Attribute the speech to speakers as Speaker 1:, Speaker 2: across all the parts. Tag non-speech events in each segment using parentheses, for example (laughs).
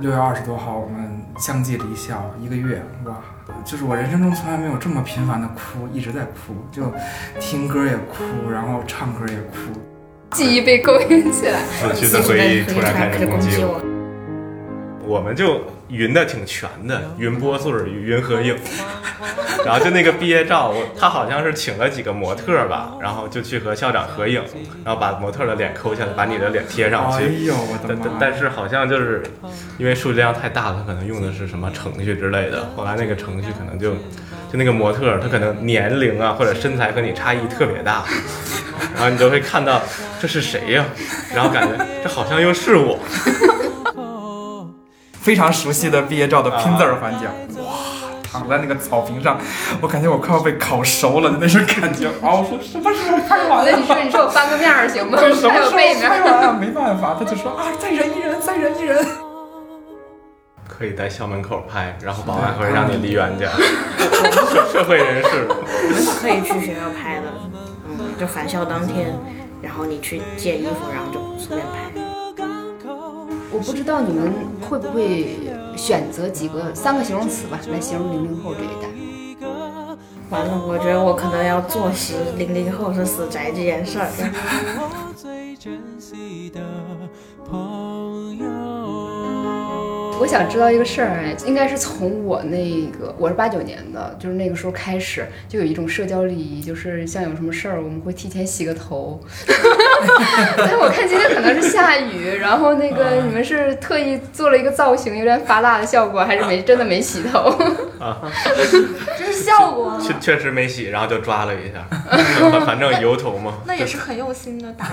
Speaker 1: 六月二十多号，我们相继离校一个月，哇，就是我人生中从来没有这么频繁的哭，一直在哭，就听歌也哭，然后唱歌也哭，
Speaker 2: 记忆被勾引起来。
Speaker 3: 死去的回忆突然开始攻击我。我们就匀的挺全的，匀波穗、匀合影，然后就那个毕业照，我他好像是请了几个模特吧，然后就去和校长合影，然后把模特的脸抠下来，把你的脸贴上去。
Speaker 1: 哎呦，我的妈！
Speaker 3: 但是好像就是因为数据量太大了，可能用的是什么程序之类的，后来那个程序可能就就那个模特，他可能年龄啊或者身材和你差异特别大，然后你就会看到这是谁呀？然后感觉这好像又是我。
Speaker 1: 非常熟悉的毕业照的拼字儿环节，哇，躺在那个草坪上，我感觉我快要被烤熟了的那种感觉。啊，我说什么时候拍完？
Speaker 2: 那你说，你说我翻个面儿行吗？
Speaker 1: 什么时候
Speaker 2: 拍
Speaker 1: 完啊？没办法，他就说啊，再忍一忍，再忍一忍。
Speaker 3: 可以在校门口拍，然后保安会让你离远点。(laughs) 社会人士，
Speaker 4: 我们是可以去学校拍的，嗯，就返校当天，然后你去借衣服，然后就随便拍。
Speaker 2: 我不知道你们会不会选择几个三个形容词吧，来形容零零后这一代。
Speaker 4: 完了，我觉得我可能要坐实零零后是死宅这件事儿。(laughs) (laughs)
Speaker 2: 我想知道一个事儿，哎，应该是从我那个我是八九年的，就是那个时候开始就有一种社交礼仪，就是像有什么事儿，我们会提前洗个头。(laughs) 但我看今天可能是下雨，然后那个你们是特意做了一个造型，有点发蜡的效果，还是没真的没洗头？(laughs) 啊，(laughs) 这是效果。
Speaker 3: 确确实没洗，然后就抓了一下，反正油头嘛。
Speaker 5: 那也是很用心的打。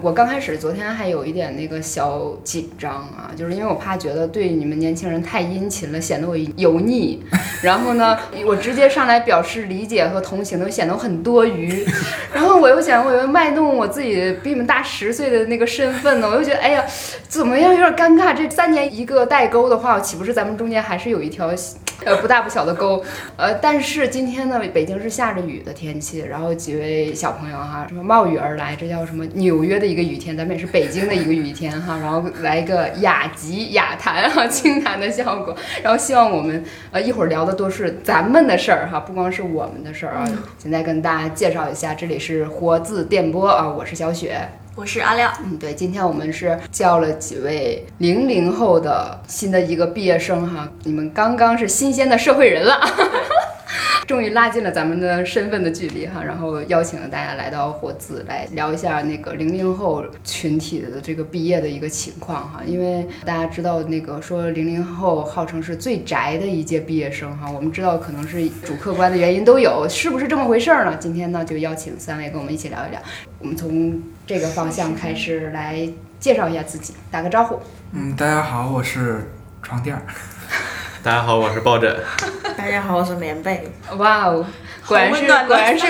Speaker 2: 我刚开始昨天还有一点那个小紧张啊，就是因为我怕觉得对你们年轻人太殷勤了，显得我油腻。然后呢，我直接上来表示理解和同情，都显得我很多余。(laughs) 然后我又想，我又卖弄我自己比你们大十岁的那个身份呢，我又觉得，哎呀，怎么样，有点尴尬。这三年一个代沟的话，岂不是咱们中间还是有一条呃不大不小的沟？呃，但是今天呢，北京是下着雨的天气，然后几位小朋友哈，什么冒雨而来，这叫什么？纽约的一个雨天，咱们也是北京的一个雨天哈，然后来一个雅集雅谈哈，清谈的效果。然后希望我们呃一会儿聊的都是咱们的事儿哈，不光是我们的事儿啊。现在跟大家介绍一下，这里是活字电波啊，我是小雪，
Speaker 5: 我是阿亮。
Speaker 2: 嗯，对，今天我们是叫了几位零零后的新的一个毕业生哈，你们刚刚是新鲜的社会人了。(laughs) 终于拉近了咱们的身份的距离哈，然后邀请了大家来到活字来聊一下那个零零后群体的这个毕业的一个情况哈，因为大家知道那个说零零后号称是最宅的一届毕业生哈，我们知道可能是主客观的原因都有，是不是这么回事儿呢？今天呢就邀请三位跟我们一起聊一聊，我们从这个方向开始来介绍一下自己，打个招呼。
Speaker 1: 嗯，大家好，我是床垫儿。(laughs)
Speaker 3: 大家好，我是抱枕。(laughs)
Speaker 4: 大家好，我是棉被。
Speaker 2: 哇哦，果然是果然是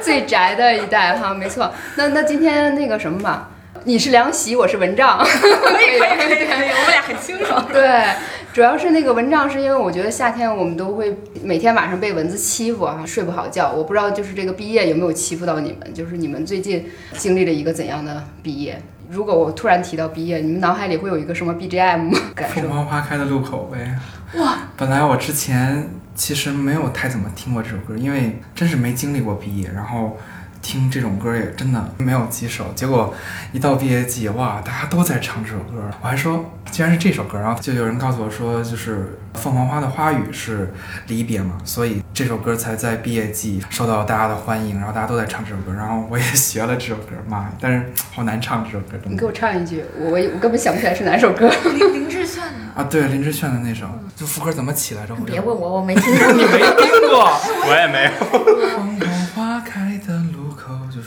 Speaker 2: 最宅的一代哈，没错。那那今天那个什么吧，你是凉席，我是蚊帐。
Speaker 5: 可以可以可以可以，(laughs) 我们俩很清楚。
Speaker 2: 对，主要是那个蚊帐，是因为我觉得夏天我们都会每天晚上被蚊子欺负哈，睡不好觉。我不知道就是这个毕业有没有欺负到你们，就是你们最近经历了一个怎样的毕业？如果我突然提到毕业，你们脑海里会有一个什么 BGM 吗？
Speaker 1: 凤凰花开的路口呗。
Speaker 2: 哇！
Speaker 1: 本来我之前其实没有太怎么听过这首歌，因为真是没经历过毕业，然后听这种歌也真的没有几首。结果一到毕业季，哇，大家都在唱这首歌，我还说居然是这首歌，然后就有人告诉我说，就是凤凰花的花语是离别嘛，所以这首歌才在毕业季受到大家的欢迎，然后大家都在唱这首歌，然后我也学了这首歌，妈呀！但是好难唱这首歌，(laughs)
Speaker 2: 你给我唱一句，我我根本想不起来是哪首歌。
Speaker 5: 林林志炫的
Speaker 1: 啊，对，林志炫的那首，(laughs) 就副歌怎么起来着？
Speaker 4: 别问我，我没听过。
Speaker 1: 你没听过？
Speaker 3: 我也没有。
Speaker 1: 凤凰花开的路口，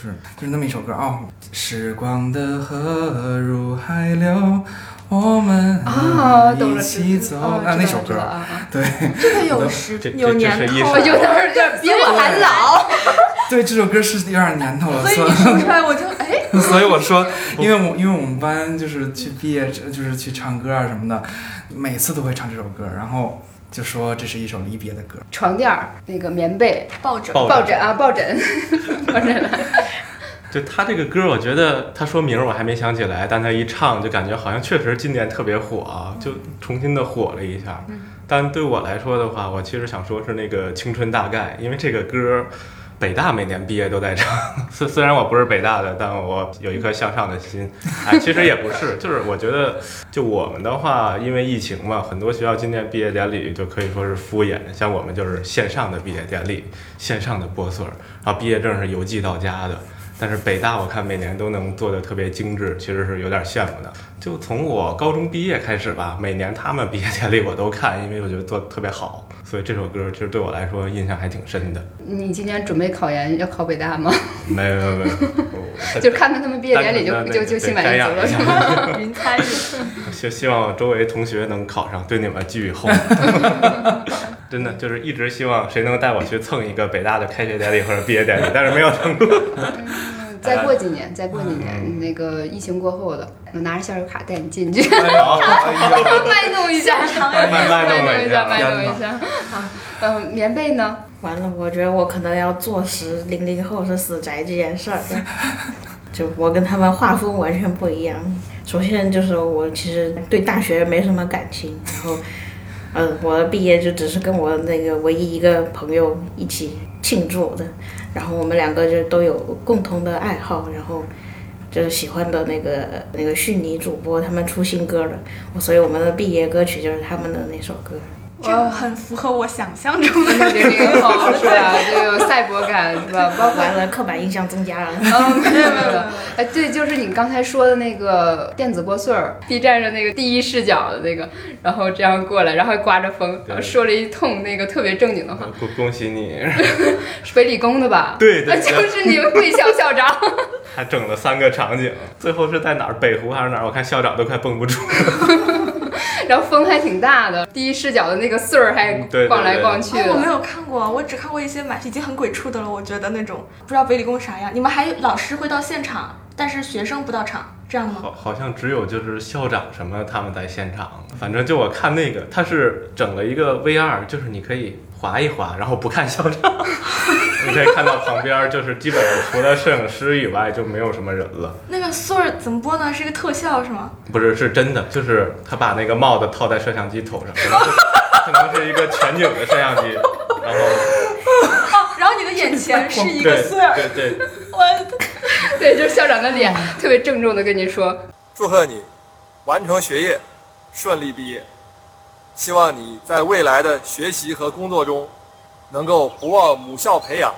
Speaker 1: 就是就是那么一首歌啊。时光的河入海流，我们
Speaker 2: 啊，
Speaker 1: 一起走。啊，那首歌，(laughs) 对，(laughs)
Speaker 5: 这个有时有年头，
Speaker 2: 有点有点比我还老。(laughs)
Speaker 1: 对，这首歌是有点年头了。
Speaker 5: 所以你说出来，我就哎。
Speaker 1: 所以我说，因为我因为我们班就是去毕业，就是去唱歌啊什么的，每次都会唱这首歌，然后就说这是一首离别的歌。
Speaker 2: 床垫儿，那个棉被，
Speaker 5: 抱枕，
Speaker 2: 抱枕啊，抱枕，(laughs) 抱枕。(laughs)
Speaker 3: 就他这个歌，我觉得他说名儿我还没想起来，但他一唱就感觉好像确实今年特别火啊，就重新的火了一下。但对我来说的话，我其实想说是那个《青春大概》，因为这个歌。北大每年毕业都在唱，(laughs) 虽虽然我不是北大的，但我有一颗向上的心。(laughs) 哎，其实也不是，就是我觉得，就我们的话，因为疫情嘛，很多学校今年毕业典礼就可以说是敷衍。像我们就是线上的毕业典礼，线上的播穗儿，然后毕业证是邮寄到家的。但是北大我看每年都能做的特别精致，其实是有点羡慕的。就从我高中毕业开始吧，每年他们毕业典礼我都看，因为我觉得做的特别好。所以这首歌其实对我来说印象还挺深的。
Speaker 2: 你今年准备考研要考北大吗？
Speaker 3: 没有没有没
Speaker 2: 有，(laughs) 就看看他们毕业典礼就就就心满意足了，是吗？
Speaker 5: 云参与。
Speaker 3: 希希望周围同学能考上，对你们寄予厚望。(laughs) 真的就是一直希望谁能带我去蹭一个北大的开学典礼或者毕业典礼，但是没有成功。(laughs)
Speaker 2: 再过几年，再过几年，那个疫情过后的，我拿着校友卡带你进去，(laughs) 卖弄一下，
Speaker 3: 卖弄
Speaker 2: 一下，卖弄一下。好，嗯，棉被呢？
Speaker 4: 完了，我觉得我可能要坐实零零后是死宅这件事儿。(laughs) 就我跟他们画风完全不一样。首先就是我其实对大学没什么感情，然后，嗯，我毕业就只是跟我那个唯一一个朋友一起庆祝的。然后我们两个就都有共同的爱好，然后就是喜欢的那个那个虚拟主播，他们出新歌了，所以我们的毕业歌曲就是他们的那首歌。
Speaker 5: 就很符合我想象中的
Speaker 2: 零零后，是吧？就有赛博感，是吧？包
Speaker 4: 完了，刻板印象增加了。
Speaker 2: 嗯，没有没有。哎，对，就是你刚才说的那个电子拨穗儿，B 站上那个第一视角的那个，然后这样过来，然后刮着风，然后说了一通那个特别正经的话。
Speaker 3: 恭恭喜你，
Speaker 2: 是北理工的吧？
Speaker 3: 对对，
Speaker 2: 就是你们贵校校长。
Speaker 3: 还整了三个场景，最后是在哪儿？北湖还是哪儿？我看校长都快绷不住。
Speaker 2: 然后风还挺大的，第一视角的那个穗儿还逛来逛去。
Speaker 5: 我没有看过，我只看过一些蛮已经很鬼畜的了。我觉得那种不知道北理工啥样。你们还老师会到现场，但是学生不到场，这样吗？
Speaker 3: 好，好像只有就是校长什么他们在现场。反正就我看那个，他是整了一个 VR，就是你可以滑一划，然后不看校长。(laughs) 你可以看到旁边就是基本上除了摄影师以外就没有什么人了。
Speaker 5: 那个穗儿怎么播呢？是一个特效是吗？
Speaker 3: 不是，是真的，就是他把那个帽子套在摄像机头上，可能是 (laughs) 可能是一个全景的摄像机，然后
Speaker 5: 哦，然后你的眼前是一个穗儿，
Speaker 3: 对对，
Speaker 5: 我 (laughs)
Speaker 2: 对，就是校长的脸，特别郑重的跟你说，
Speaker 6: 祝贺你完成学业，顺利毕业，希望你在未来的学习和工作中。能够不忘母校培养，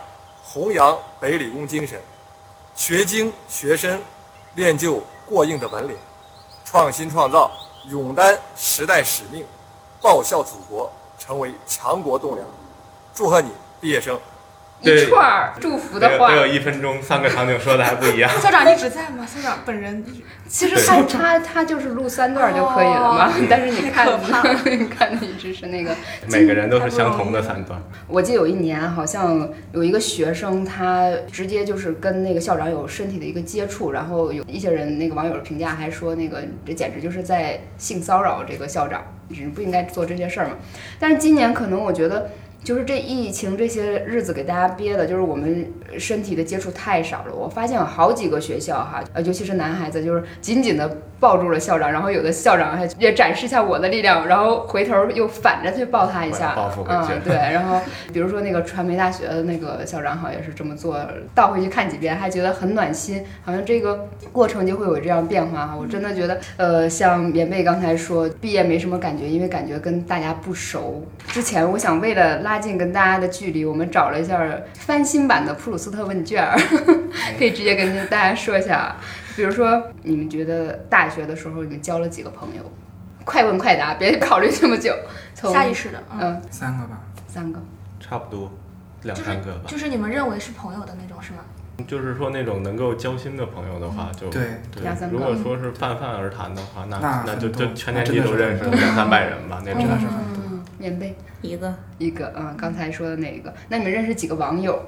Speaker 6: 弘扬北理工精神，学精学深，练就过硬的本领，创新创造，勇担时代使命，报效祖国，成为强国栋梁。祝贺你，毕业生！
Speaker 2: 一串祝福的话，
Speaker 3: 都有一分钟，三个场景说的还不一样。(laughs)
Speaker 5: 校长一直在吗？校长本人
Speaker 2: 其实他他他就是录三段就可以了嘛。(laughs) 但是你看，(laughs) 你看的一直是那个。
Speaker 3: 每个人都是相同的三段。
Speaker 2: 我记得有一年，好像有一个学生，他直接就是跟那个校长有身体的一个接触，然后有一些人那个网友的评价还说，那个这简直就是在性骚扰这个校长，你不应该做这些事儿嘛。但是今年可能我觉得。就是这疫情这些日子给大家憋的，就是我们身体的接触太少了。我发现有好几个学校哈，呃，尤其是男孩子，就是紧紧的抱住了校长，然后有的校长还也展示一下我的力量，然后回头又反着去抱他一下，嗯，对。然后比如说那个传媒大学的那个校长，好像也是这么做，倒回去看几遍，还觉得很暖心。好像这个过程就会有这样变化哈。我真的觉得，呃，像棉被刚才说，毕业没什么感觉，因为感觉跟大家不熟。之前我想为了拉。拉近跟大家的距离，我们找了一下翻新版的普鲁斯特问卷儿，(laughs) 可以直接跟大家说一下。比如说，你们觉得大学的时候你们交了几个朋友？快问快答，别考虑这么久。
Speaker 5: 从下意识的，
Speaker 2: 嗯，
Speaker 1: 三个吧，
Speaker 2: 三个，
Speaker 3: 差不多两三个吧。
Speaker 5: 就是你们认为是朋友的那种，是吗？
Speaker 3: 就是说那种能够交心的朋友的话，就
Speaker 1: 对
Speaker 2: 两三个。
Speaker 3: 如果说是泛泛而谈的话，那
Speaker 1: 那
Speaker 3: 就就全年级都认识两三百人吧，那真的是很多。
Speaker 2: 棉被
Speaker 4: 一个
Speaker 2: 一个，嗯，刚才说的那一个，那你们认识几个网友？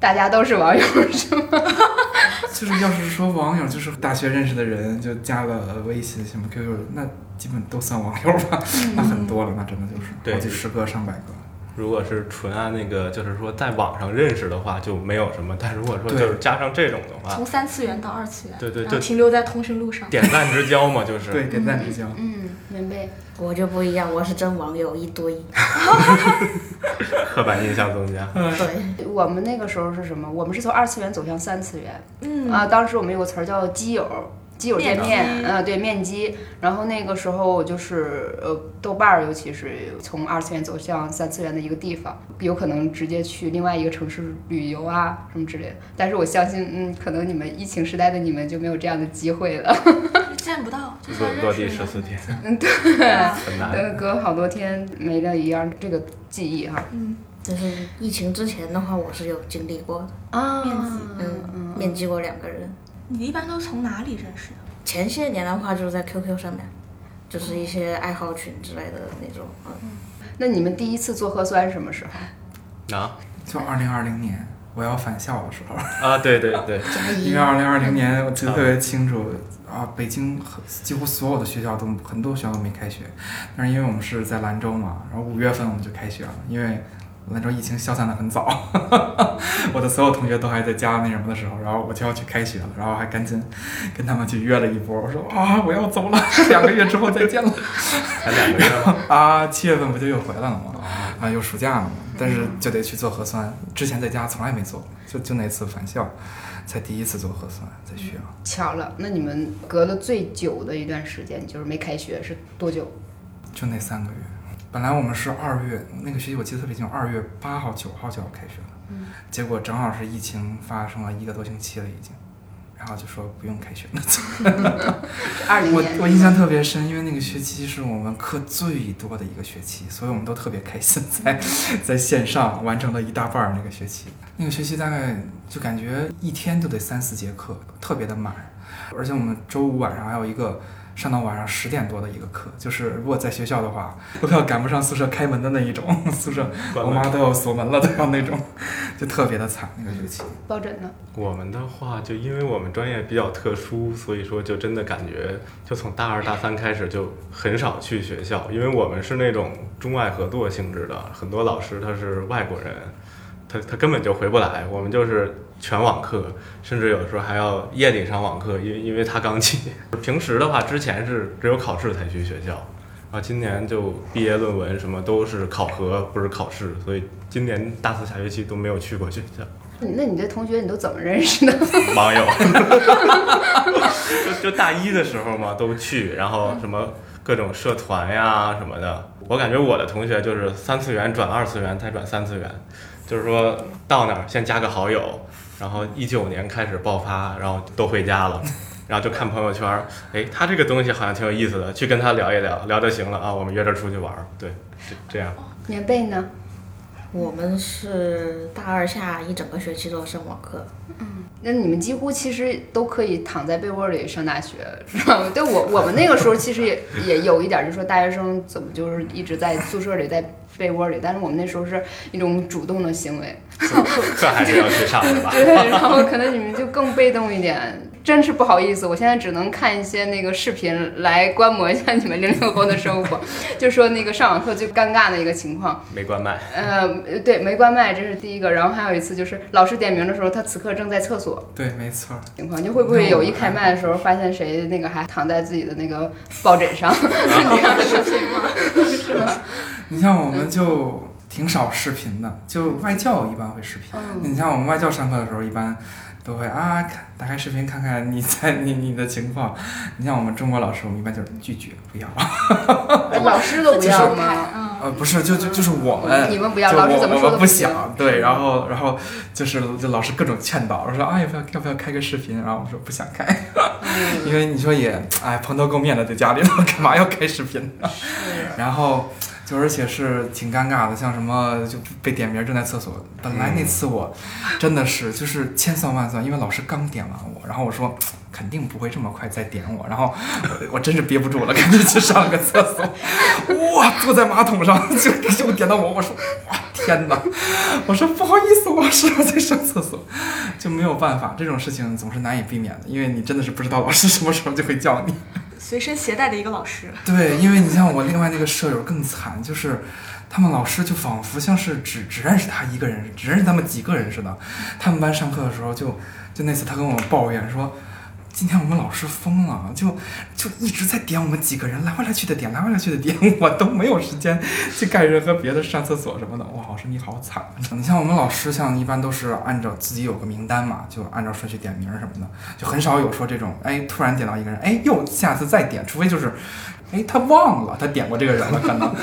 Speaker 2: 大家都是网友是吗？(laughs)
Speaker 1: 就是要是说网友，就是大学认识的人，就加了微信什么 QQ，那基本都算网友吧？那很多了，那真的就是好几十个、上百个。
Speaker 3: 如果是纯按那个，就是说在网上认识的话，就没有什么。但如果说就是加上这种的话
Speaker 5: 从，三次元到二次元，
Speaker 3: 对对就
Speaker 5: 停留在通讯录上。
Speaker 3: 点赞之交嘛，就是。
Speaker 1: 对，点赞之交。
Speaker 2: 嗯，棉被。
Speaker 4: 我就不一样，我是真网友一堆。(laughs)
Speaker 3: 刻板印象增加。
Speaker 4: 对，
Speaker 2: 我们那个时候是什么？我们是从二次元走向三次元。
Speaker 5: 嗯
Speaker 2: 啊，当时我们有个词儿叫基友。基友见
Speaker 5: 面
Speaker 2: 嗯，呃，对面基，然后那个时候就是呃，豆瓣儿，尤其是从二次元走向三次元的一个地方，有可能直接去另外一个城市旅游啊什么之类的。但是我相信，嗯，可能你们疫情时代的你们就没有这样的机会了。(laughs)
Speaker 5: 见不到，就
Speaker 3: 落
Speaker 5: 算认
Speaker 3: 落地
Speaker 5: 识
Speaker 3: 十四天，(laughs) 嗯
Speaker 5: 对啊，
Speaker 3: 很难。
Speaker 2: 呃，隔好多天没了一样这个记忆哈。
Speaker 5: 嗯，
Speaker 4: 但是疫情之前的话，我是有经历过的，
Speaker 2: 啊，
Speaker 5: 面基
Speaker 4: 嗯，面基过两个人。
Speaker 5: 你一般都从哪里认识的？
Speaker 4: 前些年的话，就是在 QQ 上面，就是一些爱好群之类的那种，嗯，
Speaker 2: 那你们第一次做核酸是什么时候？
Speaker 3: 啊？
Speaker 1: 就二零二零年我要返校的时候，
Speaker 3: 啊，对对对，(laughs)
Speaker 1: 因为二零二零年我记得特别清楚啊，北京很几乎所有的学校都很多学校都没开学，但是因为我们是在兰州嘛，然后五月份我们就开学了，因为兰州疫情消散的很早，(laughs) 我的所有同学都还在家那什么的时候，然后我就要去开学了，然后还赶紧跟他们去约了一波，我说啊我要走了，(laughs) 两个月之后再见了。
Speaker 3: 才两个月？(laughs)
Speaker 1: 啊，七月份不就又回来了吗？啊，又暑假了嘛，但是就得去做核酸。之前在家从来没做，就就那次返校，才第一次做核酸，在学校。
Speaker 2: 巧了，那你们隔了最久的一段时间，就是没开学是多久？
Speaker 1: 就那三个月。本来我们是二月那个学期，我记得特别清楚，二月八号、九号就要开学了，结果正好是疫情发生了一个多星期了已经，然后就说不用开学了。(laughs) 我
Speaker 2: 二零年。
Speaker 1: 我印象特别深，因为那个学期是我们课最多的一个学期，所以我们都特别开心，在 (laughs) 在线上完成了一大半儿那个学期。那个学期大概就感觉一天都得三四节课，特别的满，而且我们周五晚上还有一个。上到晚上十点多的一个课，就是如果在学校的话，都要赶不上宿舍开门的那一种，宿舍我妈都要锁门了，都要那种，就特别的惨那个学期。
Speaker 2: 抱枕呢？
Speaker 3: 我们的话，就因为我们专业比较特殊，所以说就真的感觉，就从大二大三开始就很少去学校，因为我们是那种中外合作性质的，很多老师他是外国人，他他根本就回不来，我们就是全网课，甚至有时候还要夜里上网课，因为因为他刚起。平时的话，之前是只有考试才去学校，然后，今年就毕业论文什么都是考核，不是考试，所以今年大四下学期都没有去过学校。
Speaker 2: 那你这同学你都怎么认识的？(laughs)
Speaker 3: 网友，(laughs) 就就大一的时候嘛，都去，然后什么各种社团呀什么的。我感觉我的同学就是三次元转二次元，再转三次元，就是说到那儿先加个好友，然后一九年开始爆发，然后都回家了。(laughs) 然后就看朋友圈儿，哎，他这个东西好像挺有意思的，去跟他聊一聊，聊就行了啊，我们约着出去玩儿，对，就这样。
Speaker 2: 棉被呢？
Speaker 4: 我们是大二下一整个学期都上网课，嗯
Speaker 2: 那你们几乎其实都可以躺在被窝里上大学，是吧？对我我们那个时候其实也也有一点，就是说大学生怎么就是一直在宿舍里在被窝里，但是我们那时候是一种主动的行为，(laughs)
Speaker 3: 课还是要去上的吧？
Speaker 2: 对，然后可能你们就更被动一点。真是不好意思，我现在只能看一些那个视频来观摩一下你们零零后的生活。(laughs) 就说那个上网课最尴尬的一个情况，
Speaker 3: 没关麦，
Speaker 2: 呃，对，没关麦，这是第一个。然后还有一次就是老师点名的时候，他此刻正在厕所，
Speaker 1: 对，没错。
Speaker 2: 情况，就会不会有一开麦的时候，发现谁那个还躺在自己的那个抱枕上，(laughs) 这样的视频吗？是吗？
Speaker 1: 你像我们就挺少视频的，就外教一般会视频。
Speaker 2: 嗯，
Speaker 1: 你像我们外教上课的时候，一般都会啊，看打开视频看看你在你你的情况。你像我们中国老师，我们一般就是拒绝不要。
Speaker 2: 老师都不要吗？
Speaker 5: 嗯，
Speaker 1: 呃，不是，就就就是我们。
Speaker 2: 你们不要，
Speaker 1: 就
Speaker 2: 老师怎么说
Speaker 1: 我我们不。想，对，然后然后就是就老师各种劝导，说啊要不要要不要开个视频，然后我说不想开，
Speaker 2: 嗯
Speaker 1: 因为你说也哎蓬头垢面的在家里头，干嘛要开视频呢？然后就而且是挺尴尬的，像什么就被点名正在厕所。本来那次我真的是就是千算万算，因为老师刚点完我，然后我说肯定不会这么快再点我，然后我真是憋不住了，赶紧去上个厕所。哇，坐在马桶上就就点到我，我说哇天哪！我说不好意思，老师我在上厕所，就没有办法，这种事情总是难以避免的，因为你真的是不知道老师什么时候就会叫你。
Speaker 5: 随身携带的一个老师。
Speaker 1: 对，因为你像我另外那个舍友更惨，就是他们老师就仿佛像是只只认识他一个人，只认识他们几个人似的。他们班上课的时候就就那次他跟我抱怨说。今天我们老师疯了，就就一直在点我们几个人，来回来去的点，来回来去的点，我都没有时间去干任何别的，上厕所什么的。哇，老师你好惨！你像我们老师，像一般都是按照自己有个名单嘛，就按照顺序点名什么的，就很少有说这种，哎，突然点到一个人，哎，又下次再点，除非就是。哎，他忘了，他点过这个人了，(laughs) 可能，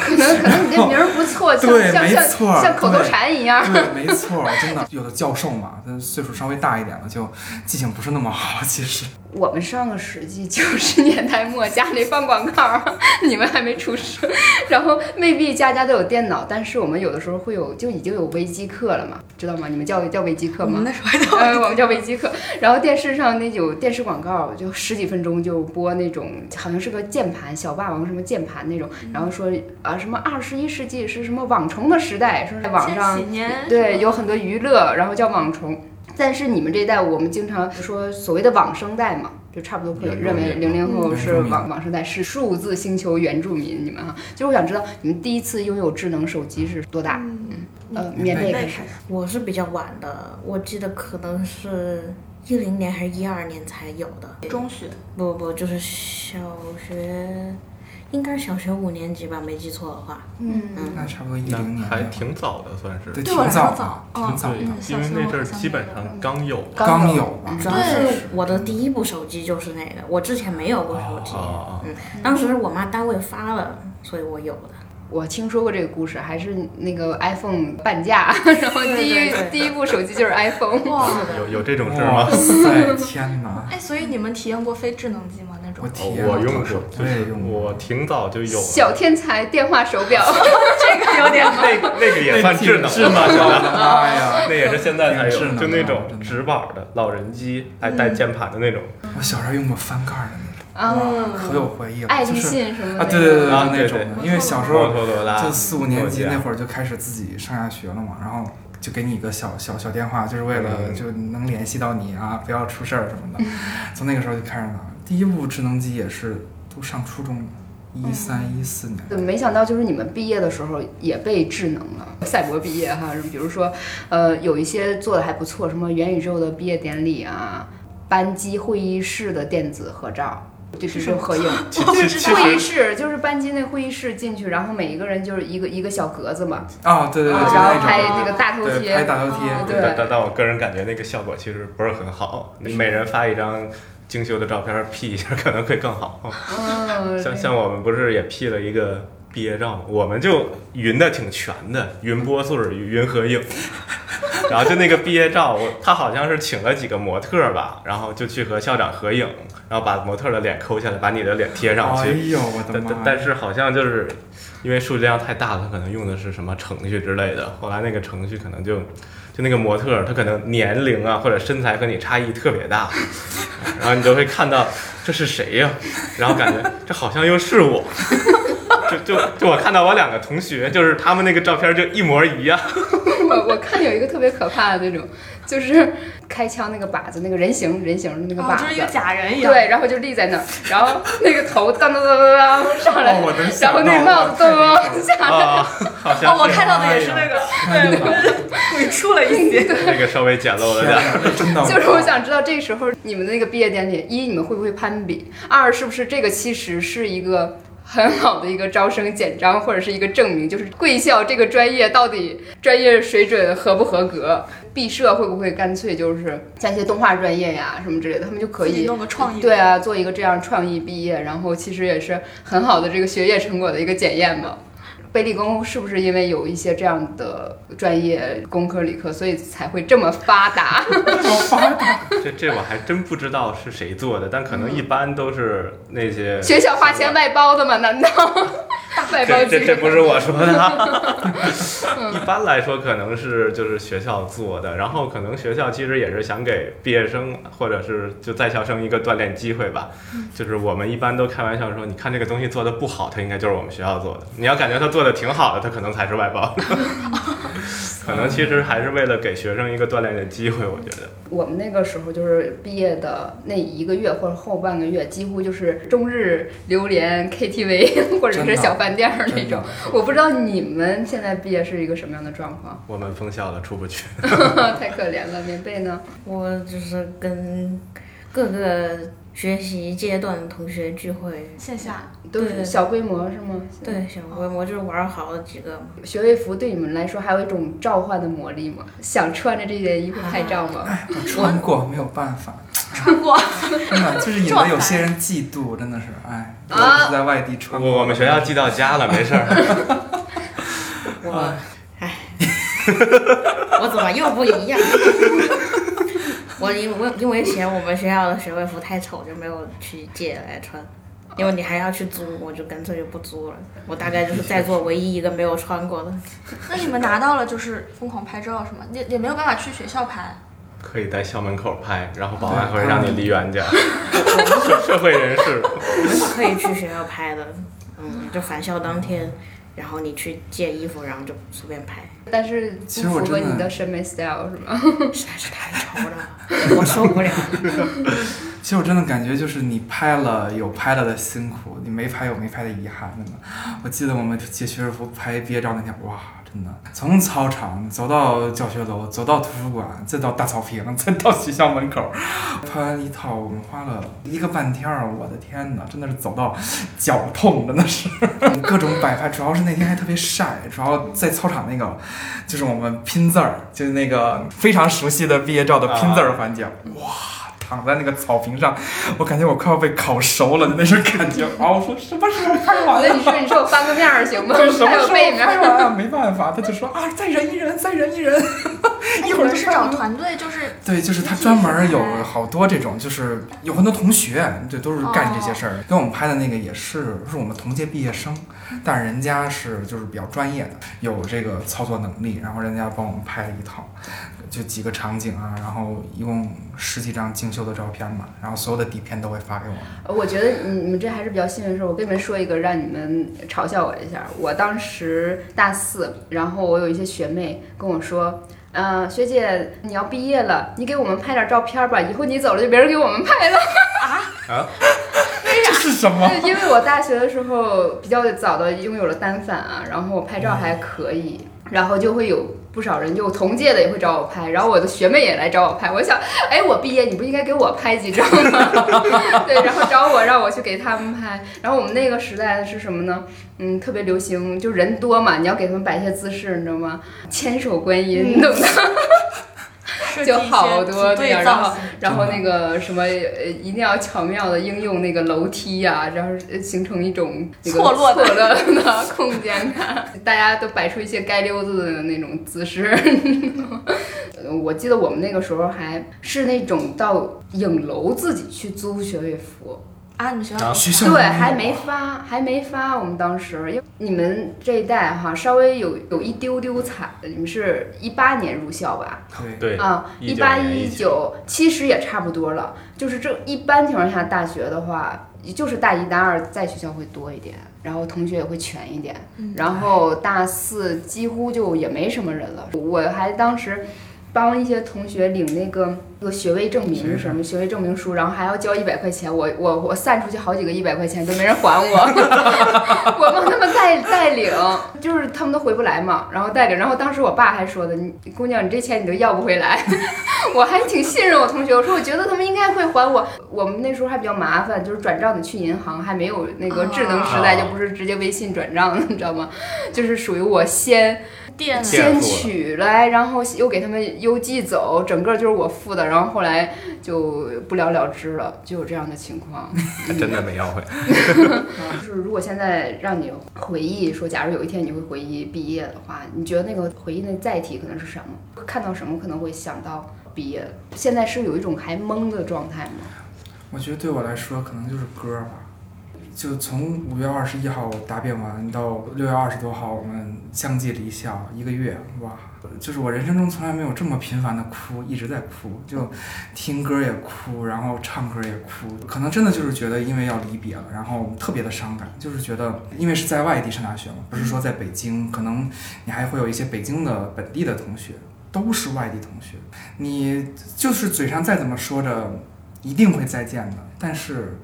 Speaker 2: 可能可能你这名儿不错，像
Speaker 1: 对，
Speaker 2: 像像
Speaker 1: 没错，
Speaker 2: 像口头禅一样。
Speaker 1: 对，没错，真的，有的教授嘛，他岁数稍微大一点了，就记性不是那么好。其实
Speaker 2: 我们上个世纪九十年代末，家里放广告，(laughs) 你们还没出生，然后未必家家都有电脑，但是我们有的时候会有，就已经有微机课了嘛，知道吗？你们叫叫微机课吗？(laughs)
Speaker 5: 我们那时候还叫
Speaker 2: 呃，我们叫微机课。然后电视上那有电视广告，就十几分钟就播那种，好像是个键盘小霸王什么键盘那种，然后说啊什么二十一世纪是什么网虫的时代，说是网上对有很多娱乐，然后叫网虫。但是你们这一代，我们经常说所谓的网生代嘛，就差不多
Speaker 3: 可以
Speaker 2: 认为零零后是网网生代，是数字星球原住民。你们哈，就是我想知道你们第一次拥有智能手机是多大？嗯呃，免费开始。
Speaker 4: 我是比较晚的，我记得可能是一零年还是一二年才有的。
Speaker 5: 中学，
Speaker 4: 不不，就是小学，应该是小学五年级吧，没记错的话。
Speaker 2: 嗯，
Speaker 1: 那差不多一
Speaker 3: 那
Speaker 1: 零年，
Speaker 3: 还挺早的，算是。
Speaker 1: 对，
Speaker 5: 对我来
Speaker 1: 挺早的
Speaker 5: 说早，
Speaker 1: 挺早的，
Speaker 5: 嗯，
Speaker 3: 因为那阵儿
Speaker 5: 小学我
Speaker 3: 基本上刚有。
Speaker 1: 刚有吧？
Speaker 4: 主要是我的第一部手机就是那个，我之前没有过手机。
Speaker 3: 哦
Speaker 4: 嗯，当时我妈单位发了，所以我有的。
Speaker 2: 我听说过这个故事，还是那个 iPhone 半价，(laughs) 然后第一
Speaker 4: 对对对
Speaker 2: 第一部手机就是 iPhone。
Speaker 5: 哇，
Speaker 3: 有有这种事儿吗
Speaker 1: 哇？塞，天哪！
Speaker 5: 哎，所以你们体验过非智能机吗？
Speaker 1: 我？体验
Speaker 3: 我用过
Speaker 1: 过手，我也用过。
Speaker 3: 我挺早就有了。
Speaker 2: 小天才电话手表，(laughs)
Speaker 5: 这个有点
Speaker 3: 那个那个也算智能
Speaker 1: 是吗？
Speaker 3: 了
Speaker 1: 我的妈呀！
Speaker 3: 那也是现在才有，就那种直板的老人机，还带键盘的那种。
Speaker 1: 我小时候用过翻盖的那种，
Speaker 2: 啊，
Speaker 1: 可有回忆了。
Speaker 2: 爱立
Speaker 1: 就是
Speaker 2: 信什么的
Speaker 1: 啊，对对对，那种的。因为小时候就四五年级那会儿就开始自己上下学了嘛，然后就给你一个小小小电话，就是为了
Speaker 3: 嗯
Speaker 1: 就能联系到你啊，不要出事儿什么的。(laughs) 从那个时候就开始拿，第一部智能机也是都上初中了，一三一四年。
Speaker 2: 对，没想到就是你们毕业的时候也被智能了，赛博毕业哈，比如说，呃，有一些做的还不错，什么元宇宙的毕业典礼啊，班级会议室的电子合照。就是说合影，(laughs) 是会议室，就是班级那会议室进去，然后每一个人就是一个一个小格子嘛，
Speaker 1: 啊，对对对，
Speaker 2: 然后拍那个大头，贴
Speaker 1: 拍，大头贴，
Speaker 2: 啊对
Speaker 3: 但但但我个人感觉那个效果其实不是很好，你每人发一张精修的照片 P 一下可能会更好。
Speaker 2: 嗯，
Speaker 3: 像像我们不是也 P 了一个毕业照吗，我们就云的挺全的，云波素儿、云合影。然后就那个毕业照，我他好像是请了几个模特吧，然后就去和校长合影，然后把模特的脸抠下来，把你的脸贴上
Speaker 1: 哎
Speaker 3: 去。
Speaker 1: 呦，我的
Speaker 3: 但
Speaker 1: 妈！
Speaker 3: 但但是好像就是因为数据量太大了，他可能用的是什么程序之类的。后来那个程序可能就就那个模特，他可能年龄啊或者身材和你差异特别大，(laughs) 然后你就会看到这是谁呀、然后感觉这好像又是我。就就就我看到我两个同学，就是他们那个照片就一模一样，(laughs)
Speaker 2: 我我看有一个特别可怕的那种，就是开枪那个靶子，那个人形人形的那个
Speaker 5: 哦，
Speaker 2: 靶
Speaker 5: 就是一个。假人一样。
Speaker 2: 对，然后就立在那儿，然后那个头当当当当当上来，
Speaker 1: 哦，我
Speaker 2: 然后那个帽子咚
Speaker 1: 了
Speaker 2: 咚下来，
Speaker 3: 啊，(laughs) 好像
Speaker 5: 哦，我看到的也是那个，(laughs) 对，我是鬼畜了一些。
Speaker 3: 那个稍微简陋了点
Speaker 2: 就是我想知道这时候你们那个毕业典礼，一你们会不会攀比？二是不是这个其实是一个很好的一个招生简章，或者是一个证明，就是贵校这个专业到底专业水准合不合格？毕设会不会干脆就是像一些动画专业呀什么之类的，他们就可以
Speaker 5: 弄个创意。
Speaker 2: 对啊，做一个这样创意毕业，然后其实也是很好的这个学业成果的一个检验嘛。北理工是不是因为有一些这样的专业工科理科，所以才会这么发达？(laughs)
Speaker 3: 这么发达 (laughs) 这这我还真不知道是谁做的，但可能一般都是那些
Speaker 2: 学校花钱外包的嘛？难道外包机？
Speaker 3: 这这这不是我说的啊，(laughs) 一般来说可能是就是学校做的，然后可能学校其实也是想给毕业生或者是就在校生一个锻炼机会吧。就是我们一般都开玩笑说，你看这个东西做的不好，它应该就是我们学校做的；你要感觉它做的挺好的，它可能才是外包。(laughs) (laughs) 可能其实还是为了给学生一个锻炼的机会，我觉得。
Speaker 2: 我们那个时候就是毕业的那一个月或者后半个月，几乎就是终日流连 KTV 或者是小饭店儿那种。我不知道你们现在毕业是一个什么样的状况？
Speaker 3: 我们封校了，出不去。(laughs)
Speaker 2: 太可怜了，棉被呢？
Speaker 4: 我就是跟各个学习阶段的同学聚会，
Speaker 5: 线下
Speaker 2: 都是小规模是吗？
Speaker 4: 对，小规模就是玩好了几个嘛。
Speaker 2: 学位服对你们来说还有一种召唤的魔力吗？想穿着这件衣服拍照吗？
Speaker 1: 我穿过没有办法，
Speaker 5: 穿过，
Speaker 1: 真的就是你们有些人嫉妒，真的是哎，是在外地穿过。
Speaker 3: 我我们学校寄到家了，没事儿。(laughs)
Speaker 4: 我，哎，(laughs) 我怎么又不一样？我因为因为嫌我们学校的学位服太丑，就没有去借来穿。因为你还要去租，我就干脆就不租了。我大概就是在座唯一一个没有穿过的。(laughs)
Speaker 5: 那你们拿到了就是疯狂拍照是吗？也也没有办法去学校拍。
Speaker 3: 可以在校门口拍，然后保安会让你离远点儿。(laughs) 社社会人士，
Speaker 4: 我们是可以去学校拍的，嗯，就返校当天，然后你去借衣服，然后就随便拍。
Speaker 2: 但是
Speaker 1: 其
Speaker 2: 不符合
Speaker 1: 实我真的
Speaker 2: 你的审美 style 是吗？
Speaker 4: 实在是太丑了，(laughs) 我受不了。(laughs)
Speaker 1: 其实我真的感觉就是你拍了有拍了的辛苦，你没拍有没拍的遗憾，真的。我记得我们借学士服拍毕业照那天，哇，真的从操场走到教学楼，走到图书馆，再到大草坪，(laughs) 再到学校门口，拍完一套我们花了一个半天儿，我的天呐，真的是走到脚痛，真的是 (laughs) 各种摆拍。主要是那天还特别晒，主要在操场那个就是我们拼字儿，就是那个非常熟悉的毕业照的拼字儿环节，哇。躺在那个草坪上，我感觉我快要被烤熟了的那种感觉啊！我说什么时候拍完呀？
Speaker 2: 那你说你说我翻个面儿行吗？
Speaker 1: 对，什么时候
Speaker 2: 还有背面
Speaker 1: 拍
Speaker 2: 儿。
Speaker 1: 完啊？没办法，他就说啊，再忍一忍，再忍一忍，一会儿就是。
Speaker 5: 找团队就是
Speaker 1: 对，就是他专门有好多这种，就是有很多同学，这都是干这些事儿。跟我们拍的那个也是，是我们同届毕业生，但是人家是就是比较专业的，有这个操作能力，然后人家帮我们拍了一套，就几个场景啊，然后一共十几张精修的照片嘛，然后所有的底片都会发给我。
Speaker 2: 呃我觉得你你们这还是比较幸运的。我跟你们说一个，让你们嘲笑我一下。我当时大四，然后我有一些学妹跟我说。嗯、学姐，你要毕业了，你给我们拍点照片吧，以后你走了就没人给我们拍了。
Speaker 3: 啊，
Speaker 1: 这是什么？(laughs)
Speaker 2: 因为我大学的时候比较早的拥有了单反啊，然后我拍照还可以，然后就会有不少人就同届的也会找我拍，然后我的学妹也来找我拍。我想，哎，我毕业你不应该给我拍几张吗？(laughs) 对，然后找我让我去给他们拍。然后我们那个时代是什么呢？嗯，特别流行，就人多嘛，你要给他们摆一些姿势，你知道吗？千手观音，你懂的。(laughs) 就好多那样，然后然后那个什么呃，一定要巧妙的应用那个楼梯呀、然后呃形成一种那个
Speaker 5: 错落的
Speaker 2: 错落的空间感，(laughs) 大家都摆出一些街溜子的那种姿势。呃 (laughs) 我记得我们那个时候还是那种到影楼自己去租学位服，
Speaker 5: 啊，你们学校
Speaker 3: 啊
Speaker 1: 学校
Speaker 2: 对，还没发，还没发。我们当时，因为你们这一代哈，稍微有有一丢丢惨，你们是一八年入校吧？
Speaker 1: 对，
Speaker 3: 对，
Speaker 2: 啊，一八一九，其实也差不多了。就是这一般情况下，大学的话，就是大一、大二在学校会多一点，然后同学也会全一点，然后大四几乎就也没什么人了。我还当时。帮一些同学领那个那个学位证明什么学位证明书，然后还要交一百块钱，我我我散出去好几个一百块钱都没人还我 (laughs) (laughs) 我帮他们代代领，就是他们都回不来嘛，然后代领，然后当时我爸还说的，你姑娘你这钱你都要不回来，我还挺信任我同学，我说我觉得他们应该会还我。我们那时候还比较麻烦，就是转账得去银行，还没有那个智能时代，
Speaker 3: 哦
Speaker 2: 就不是直接微信转账，你知道吗？就是属于我先先取来，然后又给他们邮寄走，整个就是我付的，然后后来就不了了之了，就有这样的情况。(laughs)
Speaker 3: 真的没要回。(laughs)
Speaker 2: 就是如果现在让你回忆说，假如有一天你会回忆毕业的话，你觉得那个回忆的载体可能是什么？看到什么可能会想到毕业？现在是有一种还懵的状态吗？
Speaker 1: 我觉得对我来说可能就是歌儿吧，就从五月二十一号答辩完到六月二十多号，我们相继离校一个月，哇！就是我人生中从来没有这么频繁的哭，一直在哭，就听歌也哭，然后唱歌也哭，可能真的就是觉得因为要离别了，然后特别的伤感，就是觉得因为是在外地上大学嘛，不是说在北京，可能你还会有一些北京的本地的同学，都是外地同学，你就是嘴上再怎么说着一定会再见的，但是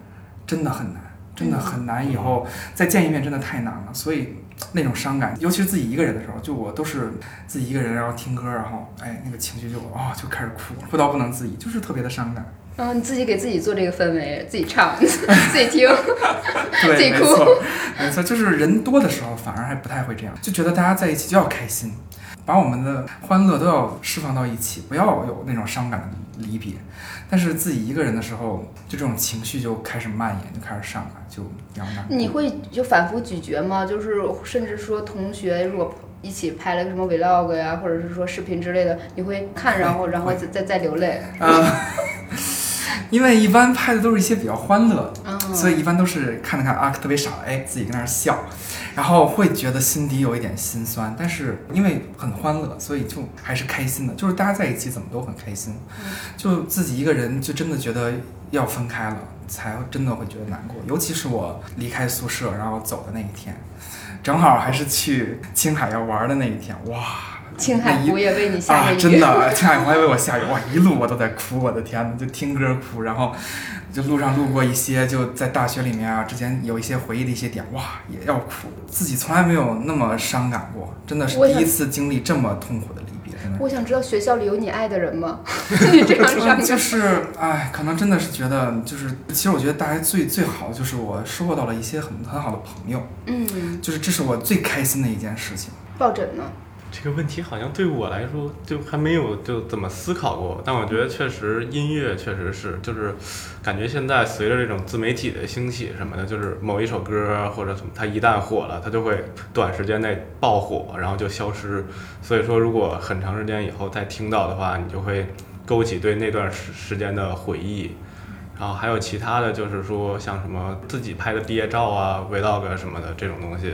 Speaker 1: 真的很难。真的很难，以后再见一面真的太难了，所以那种伤感，尤其是自己一个人的时候，就我都是自己一个人，然后听歌，然后哎，那个情绪就啊就开始哭，哭到不能自已，就是特别的伤感。
Speaker 2: 嗯，你自己给自己做这个氛围，自己唱，(laughs) 自己听，
Speaker 1: 对，(laughs)
Speaker 2: 自己哭
Speaker 1: 没错，没错，就是人多的时候反而还不太会这样，就觉得大家在一起就要开心，把我们的欢乐都要释放到一起，不要有那种伤感的离别。但是自己一个人的时候，就这种情绪就开始蔓延，就开始上来，就比较难。
Speaker 2: 你会就反复咀嚼吗？就是甚至说同学如果一起拍了个什么 vlog 呀，或者是说视频之类的，你会看，然后然后再再再流泪。
Speaker 1: 啊，(laughs) 因为一般拍的都是一些比较欢乐的，
Speaker 2: 嗯，
Speaker 1: 所以一般都是看着看啊特别傻，哎自己跟那儿笑，然后会觉得心底有一点心酸，但是因为很欢乐，所以就还是开心的。就是大家在一起怎么都很开心，就自己一个人就真的觉得要分开了，才真的会觉得难过。尤其是我离开宿舍然后走的那一天，正好还是去青海要玩的那一天，哇！
Speaker 2: 青海湖也为你下雨。
Speaker 1: 真的，青海湖也为我下雨，哇，一路我都在哭，我的天呐，就听歌哭，然后就路上路过一些就在大学里面啊，之前有一些回忆的一些点，哇，也要哭，自己从来没有那么伤感过，真的是第一次经历这么痛苦的离别，真的
Speaker 2: 我想知道学校里有你爱的人吗？(laughs) (laughs) 你这样伤
Speaker 1: 就。是，哎，可能真的是觉得，就是，其实我觉得大家最最好的就是我收获到了一些很很好的朋友，
Speaker 2: 嗯，
Speaker 1: 就是这是我最开心的一件事情。
Speaker 2: 抱枕呢？
Speaker 3: 这个问题好像对我来说就还没有就怎么思考过，但我觉得确实音乐确实是，就是感觉现在随着这种自媒体的兴起什么的，就是某一首歌或者什么，它一旦火了，它就会短时间内爆火，然后就消失。所以说，如果很长时间以后再听到的话，你就会勾起对那段时时间的回忆。然后还有其他的就是说，像什么自己拍的毕业照啊、vlog 什么的这种东西，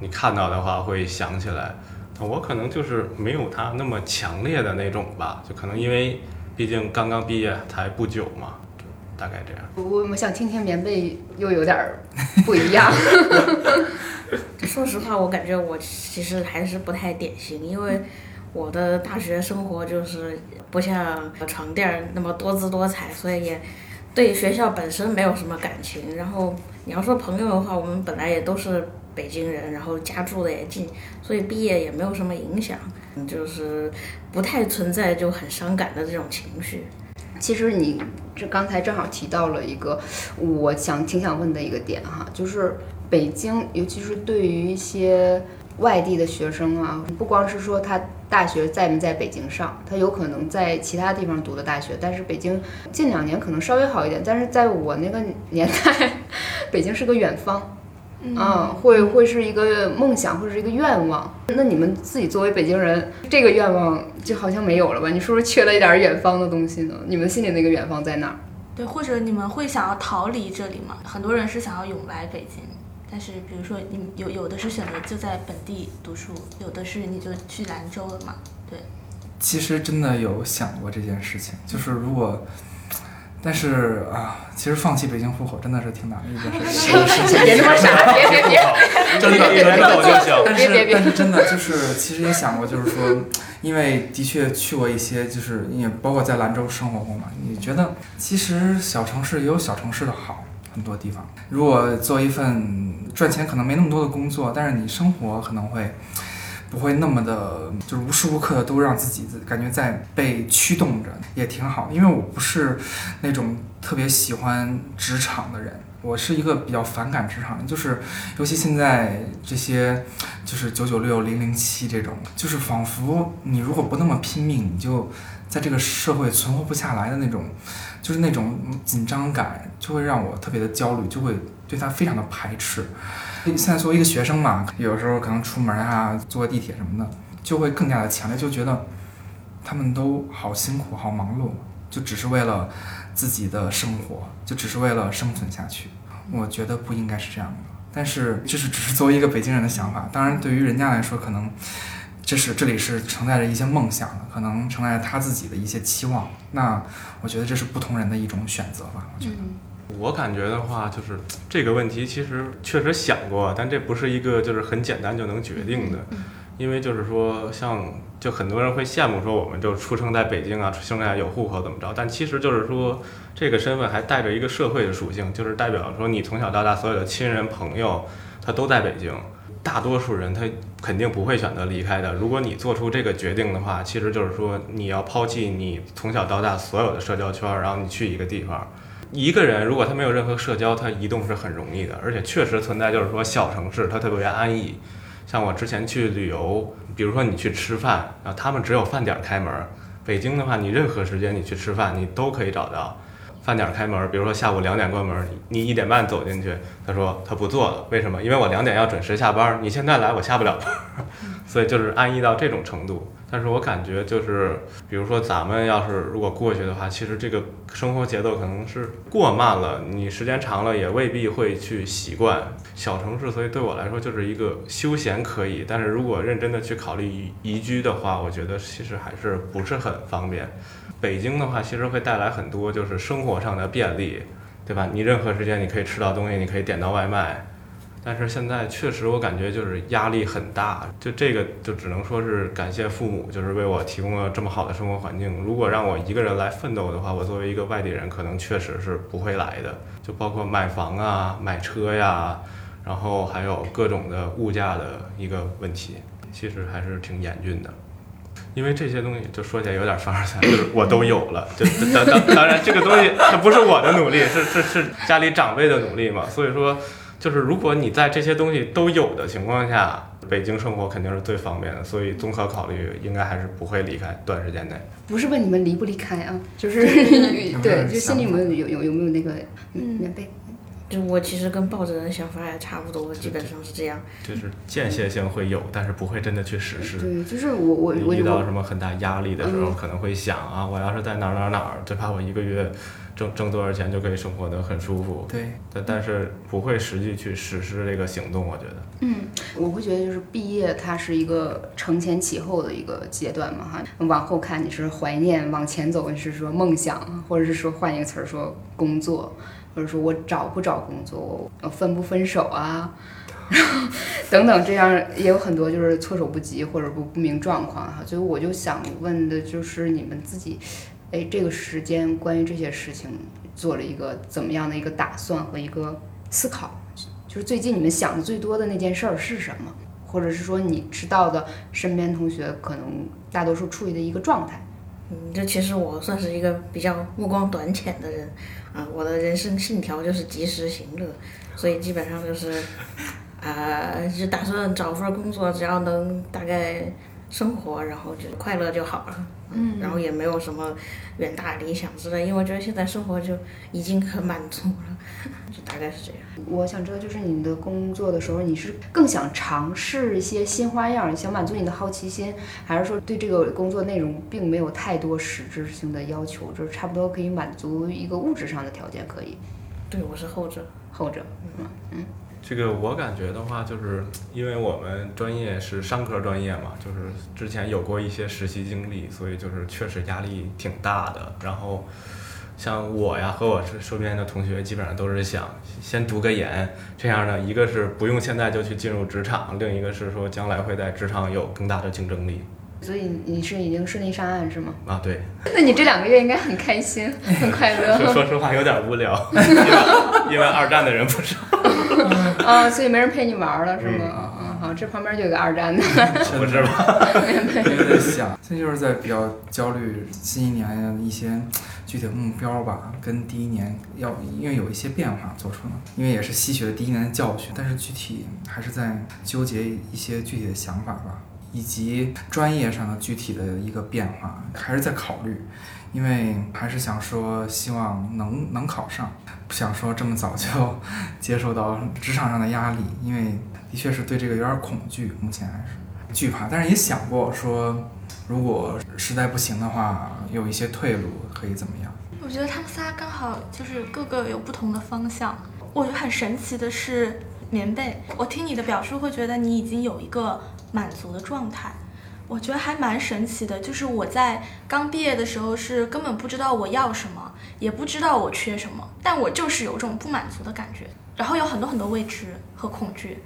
Speaker 3: 你看到的话会想起来。我可能就是没有他那么强烈的那种吧，就可能因为毕竟刚刚毕业才不久嘛，就大概这样。
Speaker 2: 我我想听听棉被又有点儿不一样。(laughs)
Speaker 4: 说实话，我感觉我其实还是不太典型，因为我的大学生活就是不像床垫儿那么多姿多彩，所以也对学校本身没有什么感情。然后你要说朋友的话，我们本来也都是北京人，然后家住的也近，所以毕业也没有什么影响，就是不太存在就很伤感的这种情绪。
Speaker 2: 其实你这刚才正好提到了一个我想挺想问的一个点哈，就是北京，尤其是对于一些外地的学生啊，不光是说他大学在没在北京上，他有可能在其他地方读的大学，但是北京近两年可能稍微好一点，但是在我那个年代，(laughs) 北京是个远方。嗯，会会是一个梦想，或者是一个愿望。那你们自己作为北京人，这个愿望就好像没有了吧？你是不是缺了一点远方的东西呢？你们心里那个远方在哪儿？
Speaker 5: 对，或者你们会想要逃离这里吗？很多人是想要涌来北京，但是比如说你有有的是选择就在本地读书，有的是你就去兰州了嘛。对，
Speaker 1: 其实真的有想过这件事情，就是如果，但是啊，其实放弃北京户口真的是挺难的一件事情。
Speaker 2: 别那么傻，别别别，
Speaker 3: 真的一来走就行。
Speaker 1: 但
Speaker 2: 别别别
Speaker 1: 是但是真的就是，其实也想过，就是说，因为的确去过一些，就是也包括在兰州生活过嘛，你觉得其实小城市也有小城市的好，很多地方。如果做一份赚钱可能没那么多的工作，但是你生活可能会。不会那么的，就是无时无刻的都让自己感觉在被驱动着，也挺好。因为我不是那种特别喜欢职场的人，我是一个比较反感职场的，就是尤其现在这些就是九九六、零零七这种，就是仿佛你如果不那么拼命，你就在这个社会存活不下来的那种，就是那种紧张感，就会让我特别的焦虑，就会对他非常的排斥。现在作为一个学生嘛，有时候可能出门啊，坐地铁什么的，就会更加的强烈，就觉得他们都好辛苦、好忙碌，就只是为了自己的生活，就只是为了生存下去。我觉得不应该是这样的。但是这是只是作为一个北京人的想法，当然对于人家来说，可能这是这里是承载着一些梦想的，可能承载着他自己的一些期望。那我觉得这是不同人的一种选择吧。我觉得。
Speaker 3: 我感觉的话，就是 (tsk) 这个问题其实确实想过，但这不是一个就是很简单就能决定的，因为就是说，像就很多人会羡慕说，我们就出生在北京啊，出生在有户口怎么着？但其实就是说，这个身份还带着一个社会的属性，就是代表说你从小到大所有的亲人朋友，他都在北京。大多数人他肯定不会选择离开的。如果你做出这个决定的话，其实就是说你要抛弃你从小到大所有的社交圈，然后你去一个地方。一个人如果他没有任何社交，他移动是很容易的，而且确实存在就是说小城市它特别安逸。像我之前去旅游，比如说你去吃饭，啊，他们只有饭点开门。北京的话，你任何时间你去吃饭，你都可以找到饭点开门。比如说下午两点关门，你一点半走进去，他说他不做了，为什么？因为我两点要准时下班，你现在来我下不了班，(laughs) 所以就是安逸到这种程度。但是我感觉就是，比如说咱们要是如果过去的话，其实这个生活节奏可能是过慢了，你时间长了也未必会去习惯小城市。所以对我来说就是一个休闲可以，但是如果认真的去考虑宜居的话，我觉得其实还是不是很方便。北京的话，其实会带来很多就是生活上的便利，对吧？你任何时间你可以吃到东西，你可以点到外卖。但是现在确实，我感觉就是压力很大，就这个就只能说是感谢父母，就是为我提供了这么好的生活环境。如果让我一个人来奋斗的话，我作为一个外地人，可能确实是不会来的。就包括买房啊、买车呀，然后还有各种的物价的一个问题，其实还是挺严峻的。因为这些东西就说起来有点凡尔赛，(laughs) 就是我都有了。就当当当然，这个东西它不是我的努力，是是是家里长辈的努力嘛。所以说。就是如果你在这些东西都有的情况下，北京生活肯定是最方便的，所以综合考虑，应该还是不会离开，短时间内。
Speaker 2: 不是问你们离不离开啊，就是 (laughs) 对，就心里有没有有有没有那个棉被？
Speaker 4: 就我其实跟抱着的想法也差不多，基本上是这样。
Speaker 3: 就是间歇性会有，但是不会真的去实施。
Speaker 2: 对，就是我我我
Speaker 3: 遇到什么很大压力的时候，可能会想啊，我要是在哪儿哪儿哪儿，最怕我一个月。挣挣多少钱就可以生活的很舒服，
Speaker 1: 对，
Speaker 3: 但但是不会实际去实施这个行动，我觉得。
Speaker 2: 嗯，我会觉得就是毕业它是一个承前启后的一个阶段嘛哈，往后看你是怀念，往前走你是说梦想，或者是说换一个词儿说工作，或者说我找不找工作，我分不分手啊，(laughs) 等等这样也有很多就是措手不及或者不不明状况哈，所以我就想问的就是你们自己。哎，这个时间关于这些事情做了一个怎么样的一个打算和一个思考？就是最近你们想的最多的那件事儿是什么？或者是说你知道的身边同学可能大多数处于的一个状态？
Speaker 4: 嗯，这其实我算是一个比较目光短浅的人啊，我的人生信条就是及时行乐，所以基本上就是，啊，就打算找份工作，只要能大概生活，然后就快乐就好了。嗯，然后也没有什么远大理想之类，因为我觉得现在生活就已经很满足了，(laughs) 就大概是这样。
Speaker 2: 我想知道，就是你的工作的时候，你是更想尝试一些新花样，想满足你的好奇心，还是说对这个工作内容并没有太多实质性的要求，就是差不多可以满足一个物质上的条件可以？
Speaker 4: 对，我是后者，
Speaker 2: 后者，嗯嗯。
Speaker 3: 这个我感觉的话，就是因为我们专业是商科专业嘛，就是之前有过一些实习经历，所以就是确实压力挺大的。然后像我呀和我身边的同学，基本上都是想先读个研，这样呢，一个是不用现在就去进入职场，另一个是说将来会在职场有更大的竞争力。
Speaker 2: 所以你是已经顺利上岸是吗？
Speaker 3: 啊，对。
Speaker 2: 那你这两个月应该很开心，很快乐。
Speaker 3: 说实话有点无聊，(laughs) 因为因为二战的人不少。(laughs)
Speaker 2: 啊，所以没人陪你玩了是吗？嗯，好，这旁边就有个二战的。
Speaker 3: 不是吧？(laughs)
Speaker 1: 有点想，现在就是在比较焦虑新一年的一些具体的目标吧，跟第一年要因为有一些变化做出了，因为也是吸取了第一年的教训，但是具体还是在纠结一些具体的想法吧。以及专业上的具体的一个变化，还是在考虑，因为还是想说希望能能考上，不想说这么早就接受到职场上的压力，因为的确是对这个有点恐惧，目前还是惧怕，但是也想过说，如果实在不行的话，有一些退路可以怎么样？
Speaker 5: 我觉得他们仨刚好就是各个有不同的方向。我觉得很神奇的是棉被，我听你的表述会觉得你已经有一个满足的状态。我觉得还蛮神奇的，就是我在刚毕业的时候是根本不知道我要什么，也不知道我缺什么，但我就是有种不满足的感觉，然后有很多很多未知和恐惧。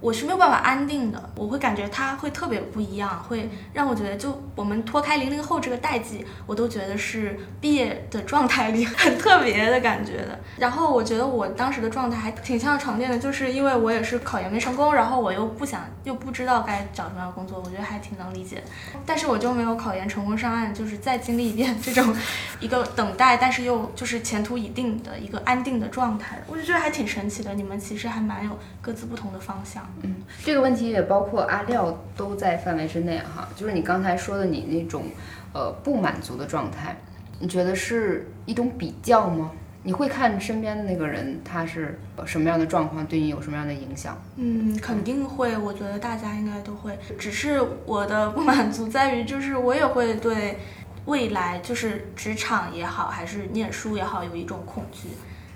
Speaker 5: 我是没有办法安定的，我会感觉它会特别不一样，会让我觉得，就我们脱开零零后这个代际，我都觉得是毕业的状态里 (laughs) 很特别的感觉的。然后我觉得我当时的状态还挺像床垫的，就是因为我也是考研没成功，然后我又不想又不知道该找什么样的工作，我觉得还挺能理解。但是我就没有考研成功上岸，就是再经历一遍 (laughs) 这种一个等待，但是又就是前途已定的一个安定的状态，我就觉得还挺神奇的。你们其实还蛮有各自不同的方向。
Speaker 2: 嗯，这个问题也包括阿廖都在范围之内哈。就是你刚才说的你那种，呃，不满足的状态，你觉得是一种比较吗？你会看身边的那个人他是什么样的状况，对你有什么样的影响？
Speaker 5: 嗯，肯定会。我觉得大家应该都会。只是我的不满足在于，就是我也会对未来，就是职场也好，还是念书也好，有一种恐惧，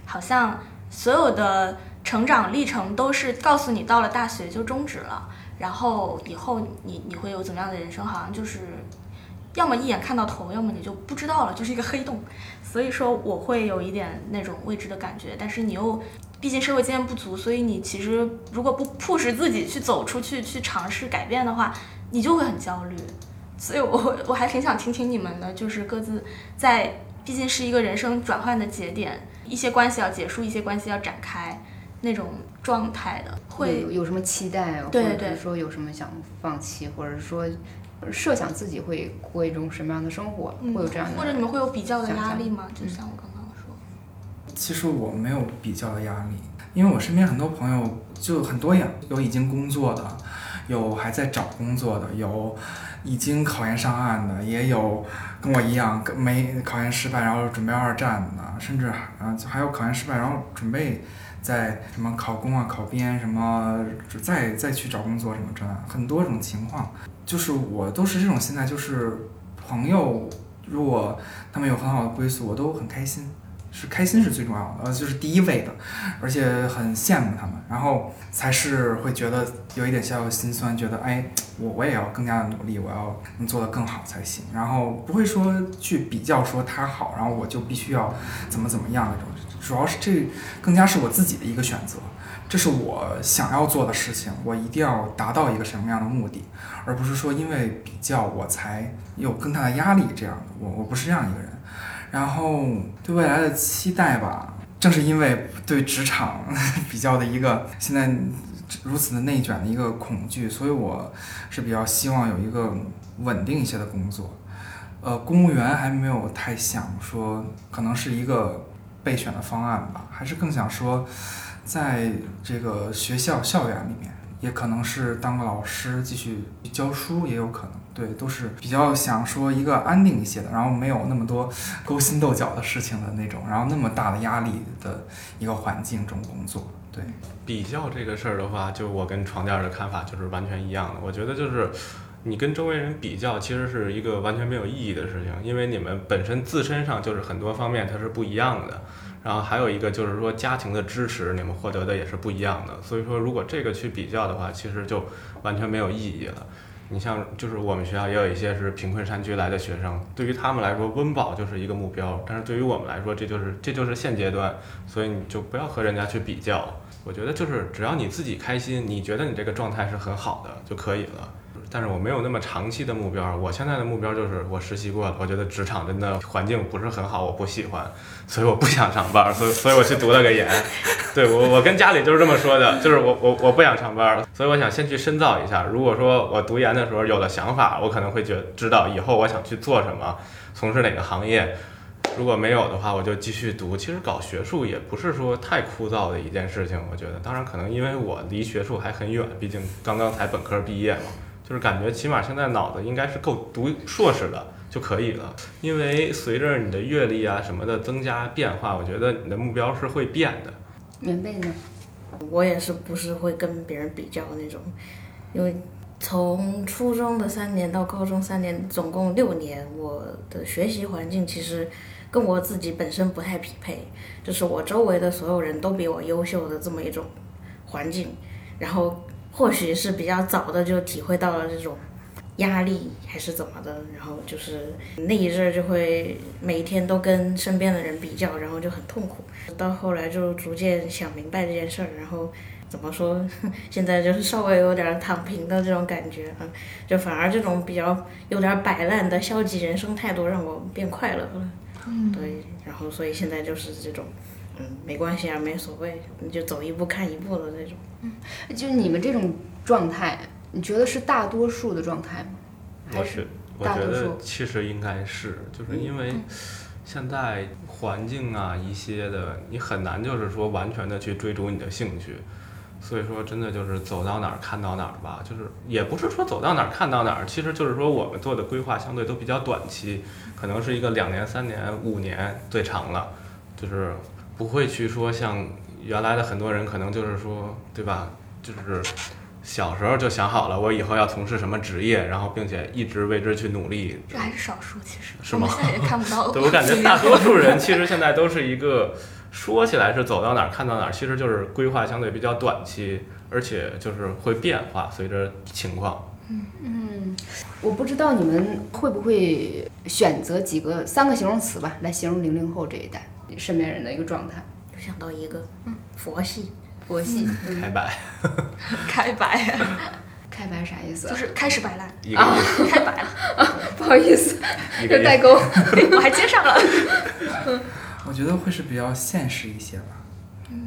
Speaker 5: 好像所有的。成长历程都是告诉你，到了大学就终止了，然后以后你你会有怎么样的人生？好像就是，要么一眼看到头，要么你就不知道了，就是一个黑洞。所以说我会有一点那种未知的感觉，但是你又，毕竟社会经验不足，所以你其实如果不迫使自己去走出去，去尝试改变的话，你就会很焦虑。所以我我还挺想听听你们的，就是各自在，毕竟是一个人生转换的节点，一些关系要结束，一些关系要展开。那种状态的，会
Speaker 2: 有有什么期待，或者是说有什么想放弃，或者说设想自己会过一种什么样的生活，会有这样的，
Speaker 5: 或者你们会有比较的压力吗？就像我刚刚说，
Speaker 1: 其实我没有比较的压力，因为我身边很多朋友就很多呀，有已经工作的，有还在找工作的，有已经考研上岸的，也有跟我一样没考研失败然后准备二战的，甚至啊还有考研失败然后准备。在什么考公啊、考编什么，再再去找工作什么这很多种情况，就是我都是这种心态，就是朋友如果他们有很好的归宿，我都很开心，是开心是最重要的，呃，就是第一位的，而且很羡慕他们，然后才是会觉得有一点小小心酸，觉得哎，我我也要更加的努力，我要能做得更好才行，然后不会说去比较说他好，然后我就必须要怎么怎么样那种。主要是这更加是我自己的一个选择，这是我想要做的事情，我一定要达到一个什么样的目的，而不是说因为比较我才有更大的压力这样的。我我不是这样一个人。然后对未来的期待吧，正是因为对职场比较的一个现在如此的内卷的一个恐惧，所以我是比较希望有一个稳定一些的工作。呃，公务员还没有太想说，可能是一个。备选的方案吧，还是更想说，在这个学校校园里面，也可能是当个老师继续教书，也有可能。对，都是比较想说一个安定一些的，然后没有那么多勾心斗角的事情的那种，然后那么大的压力的一个环境中工作。对，
Speaker 3: 比较这个事儿的话，就我跟床垫的看法就是完全一样的。我觉得就是。你跟周围人比较，其实是一个完全没有意义的事情，因为你们本身自身上就是很多方面它是不一样的。然后还有一个就是说家庭的支持，你们获得的也是不一样的。所以说，如果这个去比较的话，其实就完全没有意义了。你像就是我们学校也有一些是贫困山区来的学生，对于他们来说温饱就是一个目标，但是对于我们来说，这就是这就是现阶段，所以你就不要和人家去比较。我觉得就是只要你自己开心，你觉得你这个状态是很好的就可以了。但是我没有那么长期的目标，我现在的目标就是我实习过了，我觉得职场真的环境不是很好，我不喜欢，所以我不想上班，所以所以我去读了个研。对我我跟家里就是这么说的，就是我我我不想上班，所以我想先去深造一下。如果说我读研的时候有了想法，我可能会觉知道以后我想去做什么，从事哪个行业。如果没有的话，我就继续读。其实搞学术也不是说太枯燥的一件事情，我觉得。当然可能因为我离学术还很远，毕竟刚刚才本科毕业嘛。就是感觉起码现在脑子应该是够读硕士的就可以了，因为随着你的阅历啊什么的增加变化，我觉得你的目标是会变的。
Speaker 2: 棉被呢？
Speaker 4: 我也是不是会跟别人比较那种，因为从初中的三年到高中三年，总共六年，我的学习环境其实跟我自己本身不太匹配，就是我周围的所有人都比我优秀的这么一种环境，然后或许是比较早的就体会到了这种压力还是怎么的，然后就是那一阵儿就会每天都跟身边的人比较，然后就很痛苦。到后来就逐渐想明白这件事儿，然后怎么说，(laughs) 现在就是稍微有点躺平的这种感觉啊，就反而这种比较有点摆烂的消极人生态度让我变快乐了。嗯，对，然后所以现在就是这种，嗯，没关系啊，没所谓，你就走一步看一步的那种。
Speaker 2: 嗯就你们这种状态，你觉得是大多数的状态吗？还是
Speaker 3: 我觉我觉得
Speaker 2: 大多数
Speaker 3: 其实应该是，就是因为现在环境啊一些的，你很难就是说完全的去追逐你的兴趣。所以说，真的就是走到哪儿看到哪儿吧，就是也不是说走到哪儿看到哪儿，其实就是说我们做的规划相对都比较短期，可能是一个两年、三年、五年最长了，就是不会去说像原来的很多人可能就是说，对吧？就是小时候就想好了，我以后要从事什么职业，然后并且一直为之去努力。
Speaker 5: 这还是少数，其实
Speaker 3: 是吗
Speaker 5: 我现在也看不到。(laughs)
Speaker 3: 对我感觉大多数人其实现在都是一个说起来是走到哪儿看到哪儿，其实就是规划相对比较短期，而且就是会变化，随着情况。
Speaker 2: 嗯嗯，我不知道你们会不会选择几个三个形容词吧，来形容零零后这一代身边人的一个状态。
Speaker 4: 又想到一个，嗯，佛系，
Speaker 2: 佛系，
Speaker 3: 开摆
Speaker 5: 开摆，
Speaker 2: 开白 (laughs) 啥意思啊？
Speaker 5: 就是开始摆烂，
Speaker 3: 一个意思，
Speaker 5: 开摆了，(laughs)
Speaker 2: 不好意思，
Speaker 3: 一个意思。
Speaker 2: 有代沟。(laughs)
Speaker 5: 我还接上了。
Speaker 1: 我觉得会是比较现实一些吧，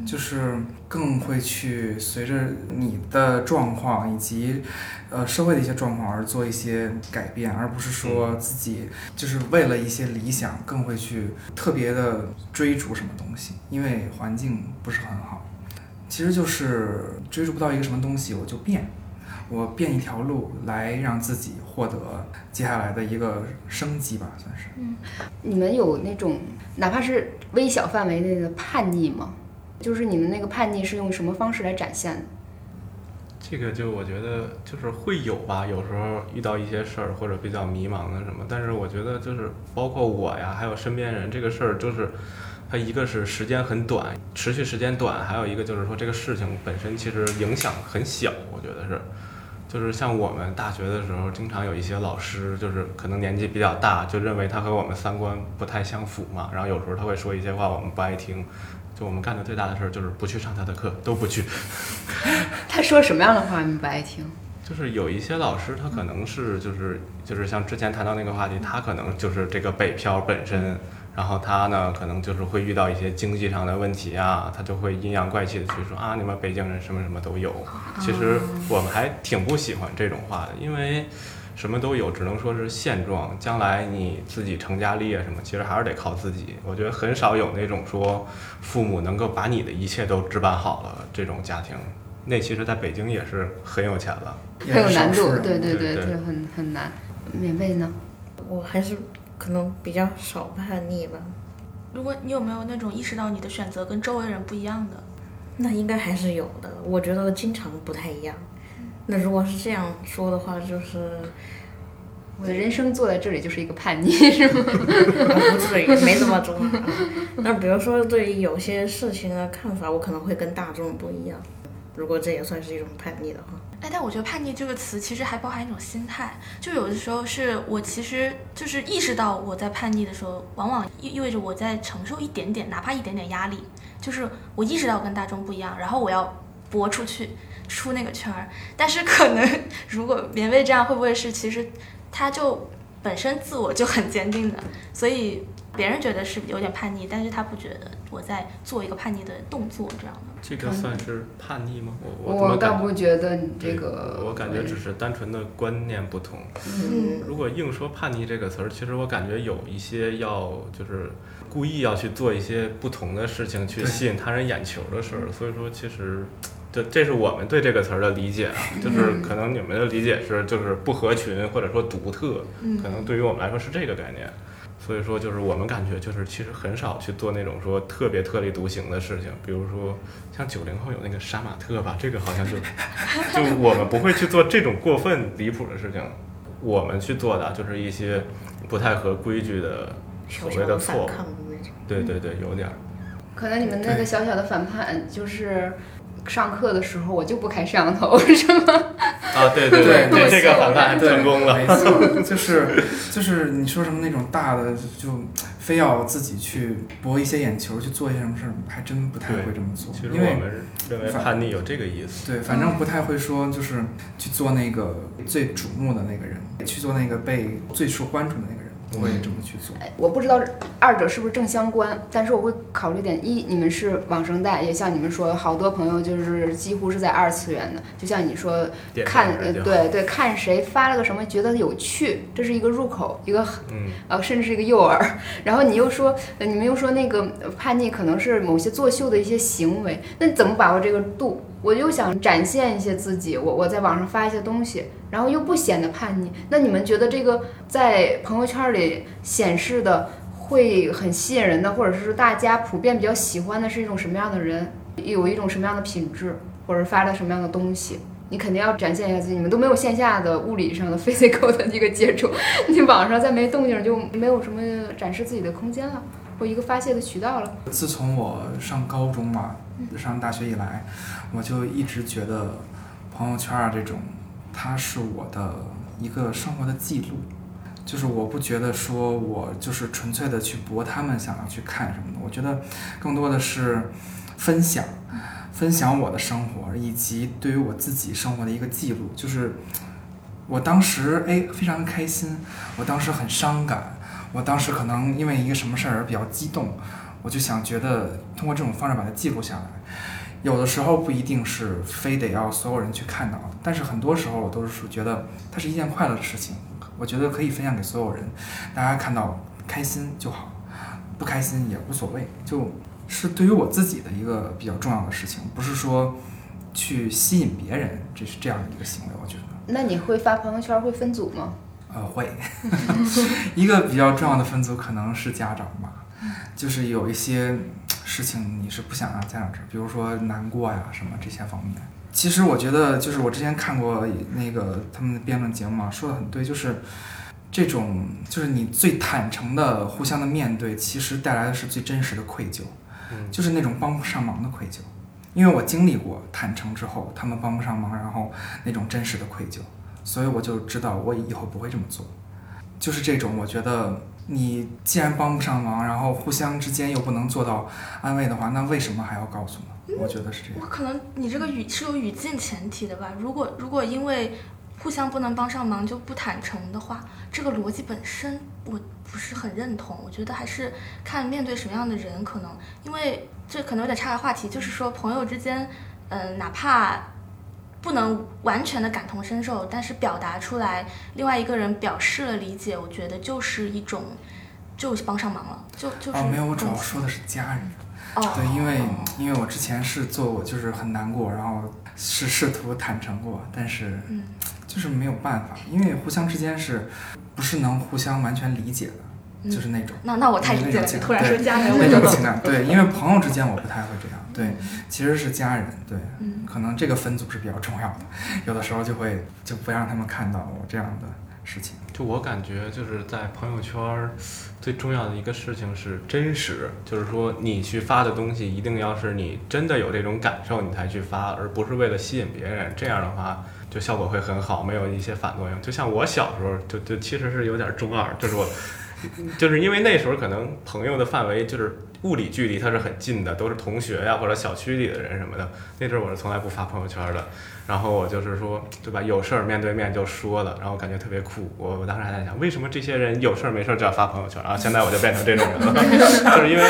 Speaker 1: 就是更会去随着你的状况以及呃社会的一些状况而做一些改变，而不是说自己就是为了一些理想更会去特别的追逐什么东西，因为环境不是很好。其实就是追逐不到一个什么东西，我就变，我变一条路来让自己获得接下来的一个升级吧，算是。
Speaker 2: 嗯你们有那种哪怕是微小范围内的叛逆吗？就是你们那个叛逆是用什么方式来展现？
Speaker 3: 这个就我觉得就是会有吧，有时候遇到一些事儿或者比较迷茫的什么，但是我觉得就是包括我呀，还有身边人，这个事儿就是它一个是时间很短，持续时间短，还有一个就是说这个事情本身其实影响很小，我觉得是。就是像我们大学的时候，经常有一些老师，就是可能年纪比较大，就认为他和我们三观不太相符嘛，然后有时候他会说一些话我们不爱听，就我们干的最大的事儿就是不去上他的课，(laughs) 都不去。
Speaker 2: 他说什么样的话你们不爱听？
Speaker 3: 就是有一些老师，他可能是就是就是像之前谈到那个话题，他可能就是这个北漂本身，然后他呢可能就是会遇到一些经济上的问题啊，他就会阴阳怪气的去说啊，你们北京人什么什么都有。其实我们还挺不喜欢这种话的，因为什么都有，只能说是现状。将来你自己成家立业什么，其实还是得靠自己。我觉得很少有那种说父母能够把你的一切都置办好了这种家庭。那其实在北京也是很有钱了。
Speaker 1: 也
Speaker 2: 很有难度，对对对，
Speaker 3: 对
Speaker 2: 这很很难。免费呢？
Speaker 4: 我还是可能比较少叛逆吧。
Speaker 5: 如果你有没有那种意识到你的选择跟周围人不一样的？
Speaker 4: 那应该还是有的，我觉得经常不太一样。那如果是这样说的话，就是
Speaker 2: 我的人生坐在这里就是一个叛逆，是吗？(laughs)
Speaker 4: 不至于没那么重啊。那比如说对于有些事情的看法，我可能会跟大众不一样。如果这也算是一种叛逆的话，
Speaker 5: 哎，但我觉得“叛逆”这个词其实还包含一种心态，就有的时候是我其实就是意识到我在叛逆的时候，往往意意味着我在承受一点点，哪怕一点点压力，就是我意识到跟大众不一样，然后我要搏出去，出那个圈儿。但是可能如果棉被这样，会不会是其实他就本身自我就很坚定的，所以别人觉得是有点叛逆，但是他不觉得我在做一个叛逆的动作这样的。
Speaker 3: 这个算是叛逆吗？我我
Speaker 2: 我倒
Speaker 3: 怎么感
Speaker 2: 不觉得你这个，
Speaker 3: 我感觉只是单纯的观念不同。
Speaker 5: 嗯
Speaker 3: 如果硬说叛逆这个词儿，其实我感觉有一些要就是故意要去做一些不同的事情，去吸引他人眼球的事儿。所以说，其实这这是我们对这个词儿的理解啊，就是可能你们的理解是就是不合群或者说独特，
Speaker 5: 嗯
Speaker 3: 可能对于我们来说是这个概念。所以说，就是我们感觉就是其实很少去做那种说特别特立独行的事情，比如说像九零后有那个杀马特吧，这个好像就就我们不会去做这种过分离谱的事情，我们去做的就是一些不太合规矩的所谓的错误。对对对，有点儿。
Speaker 2: 可能你们那个小小的反叛就是。上课的时候我就不开摄像头，(laughs) 是吗？
Speaker 3: 啊，对对
Speaker 1: 对
Speaker 3: 这这个反叛还
Speaker 1: 对，
Speaker 3: 成功了。
Speaker 1: 没错，就是就是你说什么那种大的，就非要自己去博一些眼球，去做一些什么事儿，还真不太会这么做
Speaker 3: 其实，
Speaker 1: 因为
Speaker 3: 我们认为叛逆有这个意思。
Speaker 1: 对，反正不太会说，就是去做那个最瞩目的那个人，去做那个被最受关注的那个人，不会这么去做。
Speaker 2: 哎我不知道二者是不是正相关，但是我会考虑点一，你们是网生代，也像你们说，好多朋友就是几乎是在二次元的，就像你说
Speaker 3: 点
Speaker 2: 看对对看谁发了个什么觉得有趣，这是一个入口，一个
Speaker 3: 嗯，
Speaker 2: 呃，甚至是一个诱饵。(laughs) 然后你又说，呃你们又说那个呃叛逆可能是某些作秀的一些行为，那怎么把握这个度？我又想展现一些自己，我我在网上发一些东西，然后又不显得叛逆。那你们觉得这个在朋友圈里显示的会很吸引人的，或者是大家普遍比较喜欢的是一种什么样的人，有一种什么样的品质，或者发了什么样的东西？你肯定要展现一下自己，你们都没有线下的物理上的 physical 的一个接触，你网上再没动静，就没有什么展示自己的空间了，或一个发泄的渠道了。
Speaker 1: 自从我上高中嘛，上大学以来，我就一直觉得朋友圈啊这种，它是我的一个生活的记录。就是我不觉得说我就是纯粹的去博他们想要去看什么的，我觉得更多的是分享，分享我的生活以及对于我自己生活的一个记录。就是我当时哎非常开心，我当时很伤感，我当时可能因为一个什么事儿而比较激动，我就想觉得通过这种方式把它记录下来。有的时候不一定是非得要所有人去看到，但是很多时候我都是觉得它是一件快乐的事情，我觉得可以分享给所有人，大家看到开心就好，不开心也无所谓，就是对于我自己的一个比较重要的事情，不是说去吸引别人，这是这样的一个行为，我觉得。
Speaker 2: 那你会发朋友圈会分组吗？
Speaker 1: 呃，会，(laughs) 一个比较重要的分组可能是家长吧，就是有一些事情你是不想让家长知道，比如说难过呀什么这些方面。其实我觉得，就是我之前看过那个他们的辩论节目嘛，说的很对，就是这种就是你最坦诚的互相的面对，其实带来的是最真实的愧疚，
Speaker 3: 嗯
Speaker 1: 就是那种帮不上忙的愧疚。因为我经历过坦诚之后，他们帮不上忙，然后那种真实的愧疚，所以我就知道我以后不会这么做。就是这种，我觉得你既然帮不上忙，然后互相之间又不能做到安慰的话，那为什么还要告诉呢？我觉得是这样。
Speaker 5: 我可能你这个语是有语境前提的吧？如果如果因为互相不能帮上忙就不坦诚的话，这个逻辑本身我不是很认同。我觉得还是看面对什么样的人，可能因为这可能有点岔开话题，就是说朋友之间，嗯、哪怕不能完全的感同身受，但是表达出来，另外一个人表示了理解，我觉得就是一种就是帮上忙了，就就是
Speaker 1: 哦，没有，我主要说的是家人。
Speaker 5: 哦，
Speaker 1: 对，因为
Speaker 5: 哦
Speaker 1: 因为我之前是做过，就是很难过，然后是试图坦诚过，但是
Speaker 5: 嗯。
Speaker 1: 就是没有办法，因为互相之间是不是能互相完全理解的，
Speaker 5: 嗯。
Speaker 1: 就是那种。
Speaker 5: 那那我太理解了，突然说
Speaker 1: 对
Speaker 5: 家人，我
Speaker 1: 那
Speaker 5: 就
Speaker 1: 种情感，对，因为朋友之间我不太会这样，对，其实是家人，对，
Speaker 5: 嗯
Speaker 1: 可能这个分组是比较重要的，(laughs) 有的时候就会就不让他们看到我这样的事情。
Speaker 3: 就我感觉，就是在朋友圈儿最重要的一个事情是真实，就是说你去发的东西一定要是你真的有这种感受你才去发，而不是为了吸引别人。这样的话，就效果会很好，没有一些反作用。就像我小时候，就就其实是有点中二，就是我，就是因为那时候可能朋友的范围就是物理距离它是很近的，都是同学呀、或者小区里的人什么的。那阵儿我是从来不发朋友圈的。然后我就是说，对吧？有事儿面对面就说了，然后感觉特别酷。我我当时还在想，为什么这些人有事儿没事儿就要发朋友圈啊？现在我就变成这种人了，(laughs) 就是因为，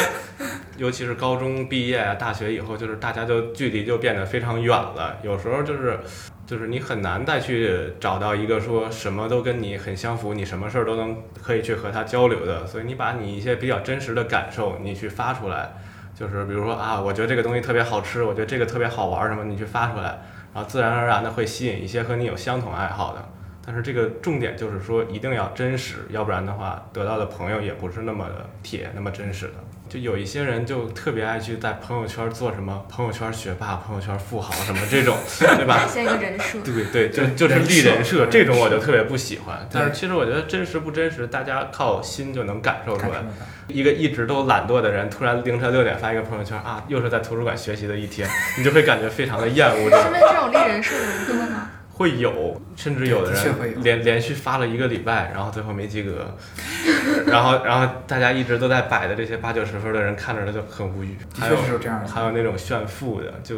Speaker 3: 尤其是高中毕业啊、大学以后，就是大家就距离就变得非常远了。有时候就是，就是你很难再去找到一个说什么都跟你很相符，你什么事儿都能可以去和他交流的。所以你把你一些比较真实的感受，你去发出来。就是比如说啊，我觉得这个东西特别好吃，我觉得这个特别好玩儿什么，你去发出来，然后自然而然的会吸引一些和你有相同爱好的。但是这个重点就是说一定要真实，要不然的话得到的朋友也不是那么的铁，那么真实的。就有一些人就特别爱去在朋友圈做什么朋友圈学霸、朋友圈富豪什么这种，(laughs) 对吧？
Speaker 5: 现一个人设。
Speaker 3: 对对，就就是立人设，这种我就特别不喜欢。但是其实我觉得真实不真实，大家靠心就能感受出来一个一直都懒惰的人，突然凌晨六点发一个朋友圈啊，又是在图书馆学习的一天，你就会感觉非常的厌恶这种。
Speaker 5: 身边这种立人设的人多吗？
Speaker 3: 会有，甚至有的人连连续发了一个礼拜，然后最后没及格，(laughs) 然后然后大家一直都在摆的这些八九十分的人看着他就很无语。
Speaker 1: 的
Speaker 3: 还有
Speaker 1: 确是有这样的。
Speaker 3: 还有那种炫富的，就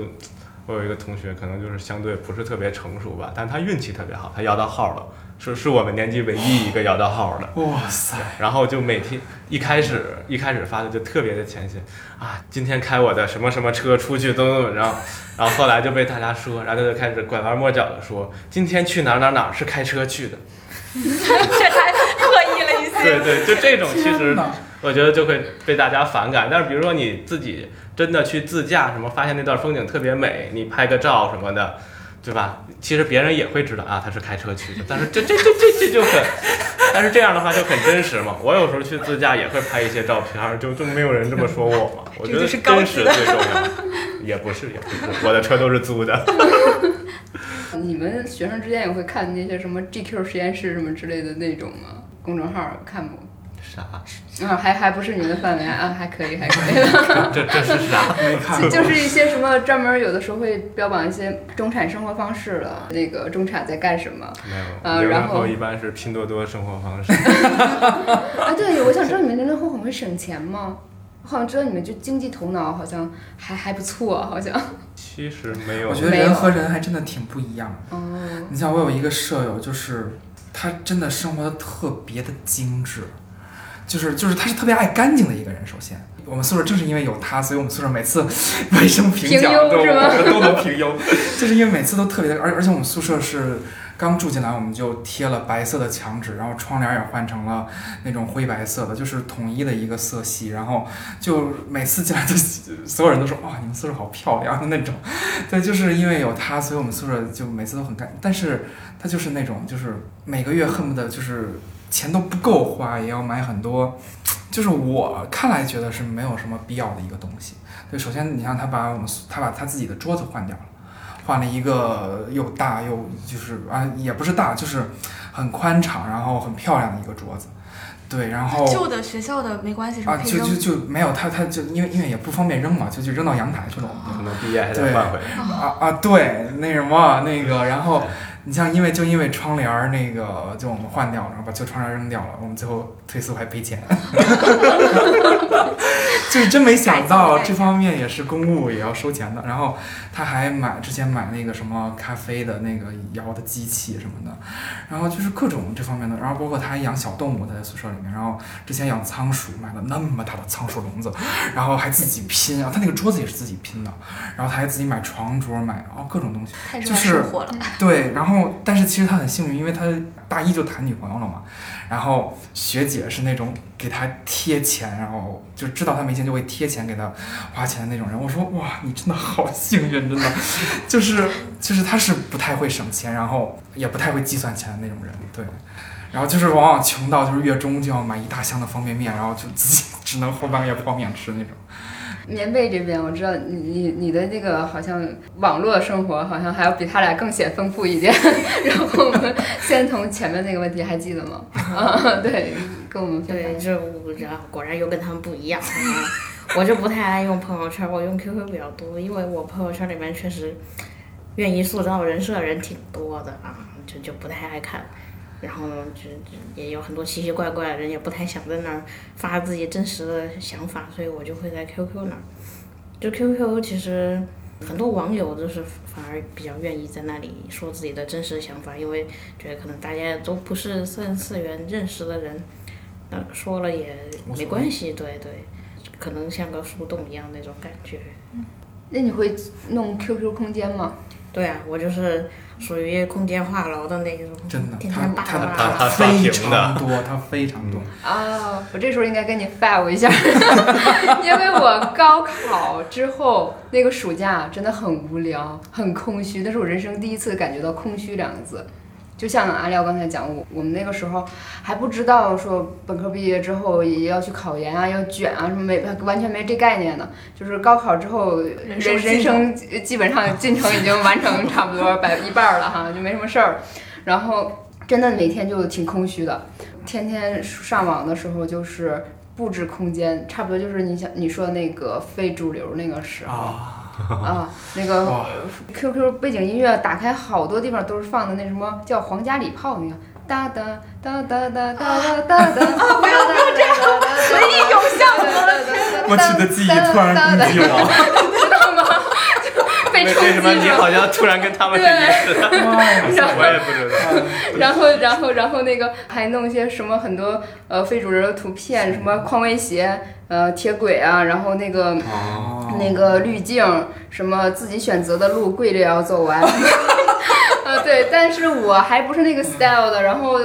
Speaker 3: 我有一个同学，可能就是相对不是特别成熟吧，但他运气特别好，他摇到号了，是是我们年级唯一一个摇到号的。
Speaker 1: 哇塞，
Speaker 3: 然后就每天一开始一开始发的就特别的浅显啊，今天开我的什么什么车出去怎么怎么着，然后后来就被大家说，然后他就开始拐弯抹角的说，今天去哪哪哪是开车去的，(laughs)
Speaker 5: 这太刻意了一些。
Speaker 3: 对对，就这种其实我觉得就会被大家反感。但是比如说你自己真的去自驾，什么发现那段风景特别美，你拍个照什么的，对吧？其实别人也会知道啊，他是开车去的。但是这这这这这就很，但是这样的话就很真实嘛。我有时候去自驾也会拍一些照片，就就没有人这么说我嘛。我觉得
Speaker 5: 是
Speaker 3: 真实
Speaker 5: 的
Speaker 3: 最重要。也不是，也不是，我的车都是租的。(laughs)
Speaker 2: 你们学生之间也会看那些什么 GQ 实验室什么之类的那种吗？公众号看不？
Speaker 3: 啥？
Speaker 2: 嗯，还还不是你们的范围啊，还可以，还可以。(laughs)
Speaker 3: 这这是啥？
Speaker 1: 没看过。
Speaker 2: 就就是一些什么专门有的时候会标榜一些中产生活方式了，那个中产在干什么
Speaker 3: 没有，零零
Speaker 2: 呃然后
Speaker 3: 后一般是拼多多生活方式。(laughs)
Speaker 2: 啊？对，我想知道你们零零后很会省钱吗？我好像知道你们就经济头脑好像还还不错，好像。(laughs)
Speaker 3: 其实没有
Speaker 1: 我觉得人和人还真的挺不一样的。
Speaker 2: 哦，
Speaker 1: 你像我有一个舍友，就是他真的生活的特别的精致，就是就是他是特别爱干净的一个人。首先，我们宿舍正是因为有他，所以我们宿舍每次 (laughs) 卫生评
Speaker 2: 评
Speaker 1: 奖都 (laughs) 都能评优，就是因为每次都特别的，而而且我们宿舍是。刚住进来，我们就贴了白色的墙纸，然后窗帘也换成了那种灰白色的，就是统一的一个色系。然后就每次进来都所有人都说哇，你们宿舍好漂亮的那种。对，就是因为有他，所以我们宿舍就每次都很干。但是他就是那种，就是每个月恨不得就是钱都不够花，也要买很多，就是我看来觉得是没有什么必要的一个东西。对，首先你像他把我们他把他自己的桌子换掉了。换了一个又大又就是啊，也不是大，就是很宽敞，然后很漂亮的一个桌子。对，然后
Speaker 5: 旧的学校的没关系，是？
Speaker 1: 啊，就就就没有他，他就因为因为也不方便扔嘛，就就扔到阳台去了。
Speaker 3: 可能毕业还
Speaker 1: 对
Speaker 3: 得换回。
Speaker 1: 啊啊，对，那什么那个，然后你像因为就因为窗帘儿那个就我们换掉了，然后把旧窗帘扔掉了，我们最后退宿还赔钱，(laughs) 就是真没想到这方面也是公务也要收钱的。然后他还买之前买那个什么咖啡的那个摇的机器什么的，然后就是各种这方面的，然后包括他还养小动物，他在宿舍里面，然后之前养仓鼠，买了那么大的仓鼠笼子，然后还自己拼，然后他那个桌子也是自己拼的，然后他还自己买床桌，买哦各种东西。就是。(laughs) 对，然后但是其实他很幸运，因为他大一就谈女朋友了嘛，然后学姐是那种给他贴钱，然后就知道他没钱就会贴钱给他花钱的那种人。我说哇，你真的好幸运，真的，就是就是他是不太会省钱，然后也不太会计算钱的那种人，对。然后就是往往穷到就是月中就要买一大箱的方便面，然后就自己 (laughs) 只能后半个月泡面吃那种。
Speaker 2: 棉被这边我知道你你你的那个好像网络生活好像还要比他俩更显丰富一点。(laughs) 然后我们先从前面那个问题还记得吗？啊，对，跟我们分
Speaker 4: 对，这我知道，果然又跟他们不一样啊！(laughs) 我就不太爱用朋友圈，我用 QQ 比较多，因为我朋友圈里面确实愿意塑造人设的人挺多的啊，就就不太爱看。然后就就也有很多奇奇怪怪的人，也不太想在那儿发自己真实的想法，所以我就会在 QQ 那儿。就 QQ 其实很多网友就是反而比较愿意在那里说自己的真实想法，因为觉得可能大家都不是三次元认识的人，那说了也没关系，对对，可能像个树洞一样那种感觉。
Speaker 2: 那你会弄 QQ 空间吗？
Speaker 4: 对啊，我就是属于空间话痨的那种，
Speaker 1: 真的，
Speaker 4: 天
Speaker 1: 他他
Speaker 3: 他他
Speaker 1: 非常多，他非常多。
Speaker 2: 啊，我这时候应该跟你 five 一下，(laughs) 因为我高考之后那个暑假真的很无聊，很空虚，那是我人生第一次感觉到空虚两个字。就像阿廖刚才讲，我我们那个时候还不知道说本科毕业之后也要去考研啊，要卷啊什么没完全没这概念呢。就是高考之后，人人生基本上进程已经完成 (laughs) 差不多百一半儿了哈，就没什么事儿。然后真的每天就挺空虚的，天天上网的时候就是布置空间，差不多就是你想你说的那个非主流那个时候。
Speaker 1: 啊，(laughs)
Speaker 2: 啊，那个 QQ 背景音乐打开，好多地方都是放的那什么叫皇家礼炮那个。哒哒哒哒哒哒哒哒哒！啊，
Speaker 5: 不要不要这样，唯一有效的。
Speaker 1: 过去的记忆突然攻击我，
Speaker 2: 知道吗？就被冲
Speaker 3: 为为什么你。好像突然跟他们是一致的？
Speaker 1: 妈呀！
Speaker 3: 我也不知道。(laughs)
Speaker 2: 然后，然后，然后那个还弄一些什么很多呃非主流的图片，什么匡威鞋、呃铁轨啊，然后那个
Speaker 1: 哦，
Speaker 2: 那个滤镜，什么自己选择的路，跪着也要走完。(laughs) 呃，对，但是我还不是那个 style 的，然后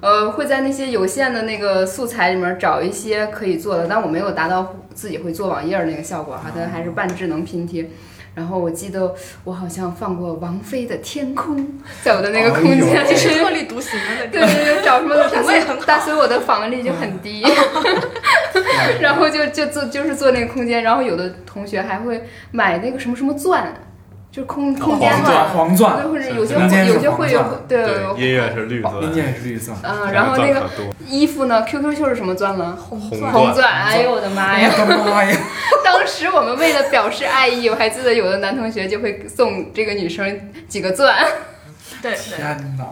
Speaker 2: 呃会在那些有限的那个素材里面找一些可以做的，但我没有达到自己会做网页儿那个效果哈，它还是半智能拼贴。然后我记得我好像放过王菲的《天空》，在我的那个空间
Speaker 1: 哎呦
Speaker 2: 里，
Speaker 5: 这是特立独行的那
Speaker 2: 对
Speaker 5: 个。
Speaker 2: 对对，找什么的，
Speaker 5: 品味很好
Speaker 2: 但所以我的访问率就很低。(laughs) 然后就就做就是做那个空间，然后有的同学还会买那个什么什么钻，就空空间
Speaker 3: 黄
Speaker 2: 钻，
Speaker 1: 黄钻，
Speaker 2: 或者有些有些会有对
Speaker 3: 对，音乐是绿色
Speaker 1: 音乐是绿色，
Speaker 2: 嗯，然后那个衣服呢，QQ 秀是什么钻呢？
Speaker 5: 红
Speaker 3: 红
Speaker 5: 钻
Speaker 2: 红钻，哎呦我的妈呀！
Speaker 1: 我的妈呀！
Speaker 2: 当时我们为了表示爱意，我还记得有的男同学就会送这个女生几个钻，
Speaker 5: 对对，
Speaker 1: 天哪！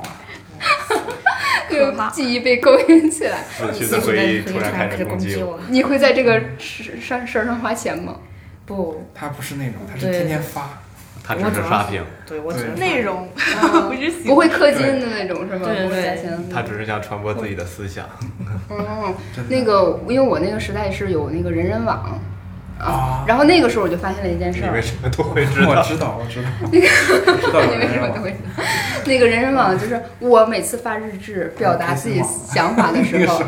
Speaker 1: (laughs)
Speaker 2: 就
Speaker 5: 可怕
Speaker 2: 记忆被勾引起来。
Speaker 3: 死去的回忆突然开始攻击我。
Speaker 2: 你会在这个事上事儿上花钱吗？
Speaker 4: 不，
Speaker 1: 他不是那种，他是天天发，
Speaker 3: 他只是刷屏，
Speaker 4: 对我只能
Speaker 5: 内容 (laughs) 不是
Speaker 2: 不会氪金的那种是吗？
Speaker 4: 对对。
Speaker 3: 他只是想传播自己的思想。(laughs)
Speaker 2: 嗯，那个，因为我那个时代是有那个人人网啊
Speaker 1: 啊，
Speaker 2: 然后那个时候我就发现了一件事儿
Speaker 3: 你为，什么都会知道？
Speaker 1: 我知道，我知道，(laughs) 我知道
Speaker 2: 你为什么都会知道？那个人人网就是我每次发日志表达自己想法的时候，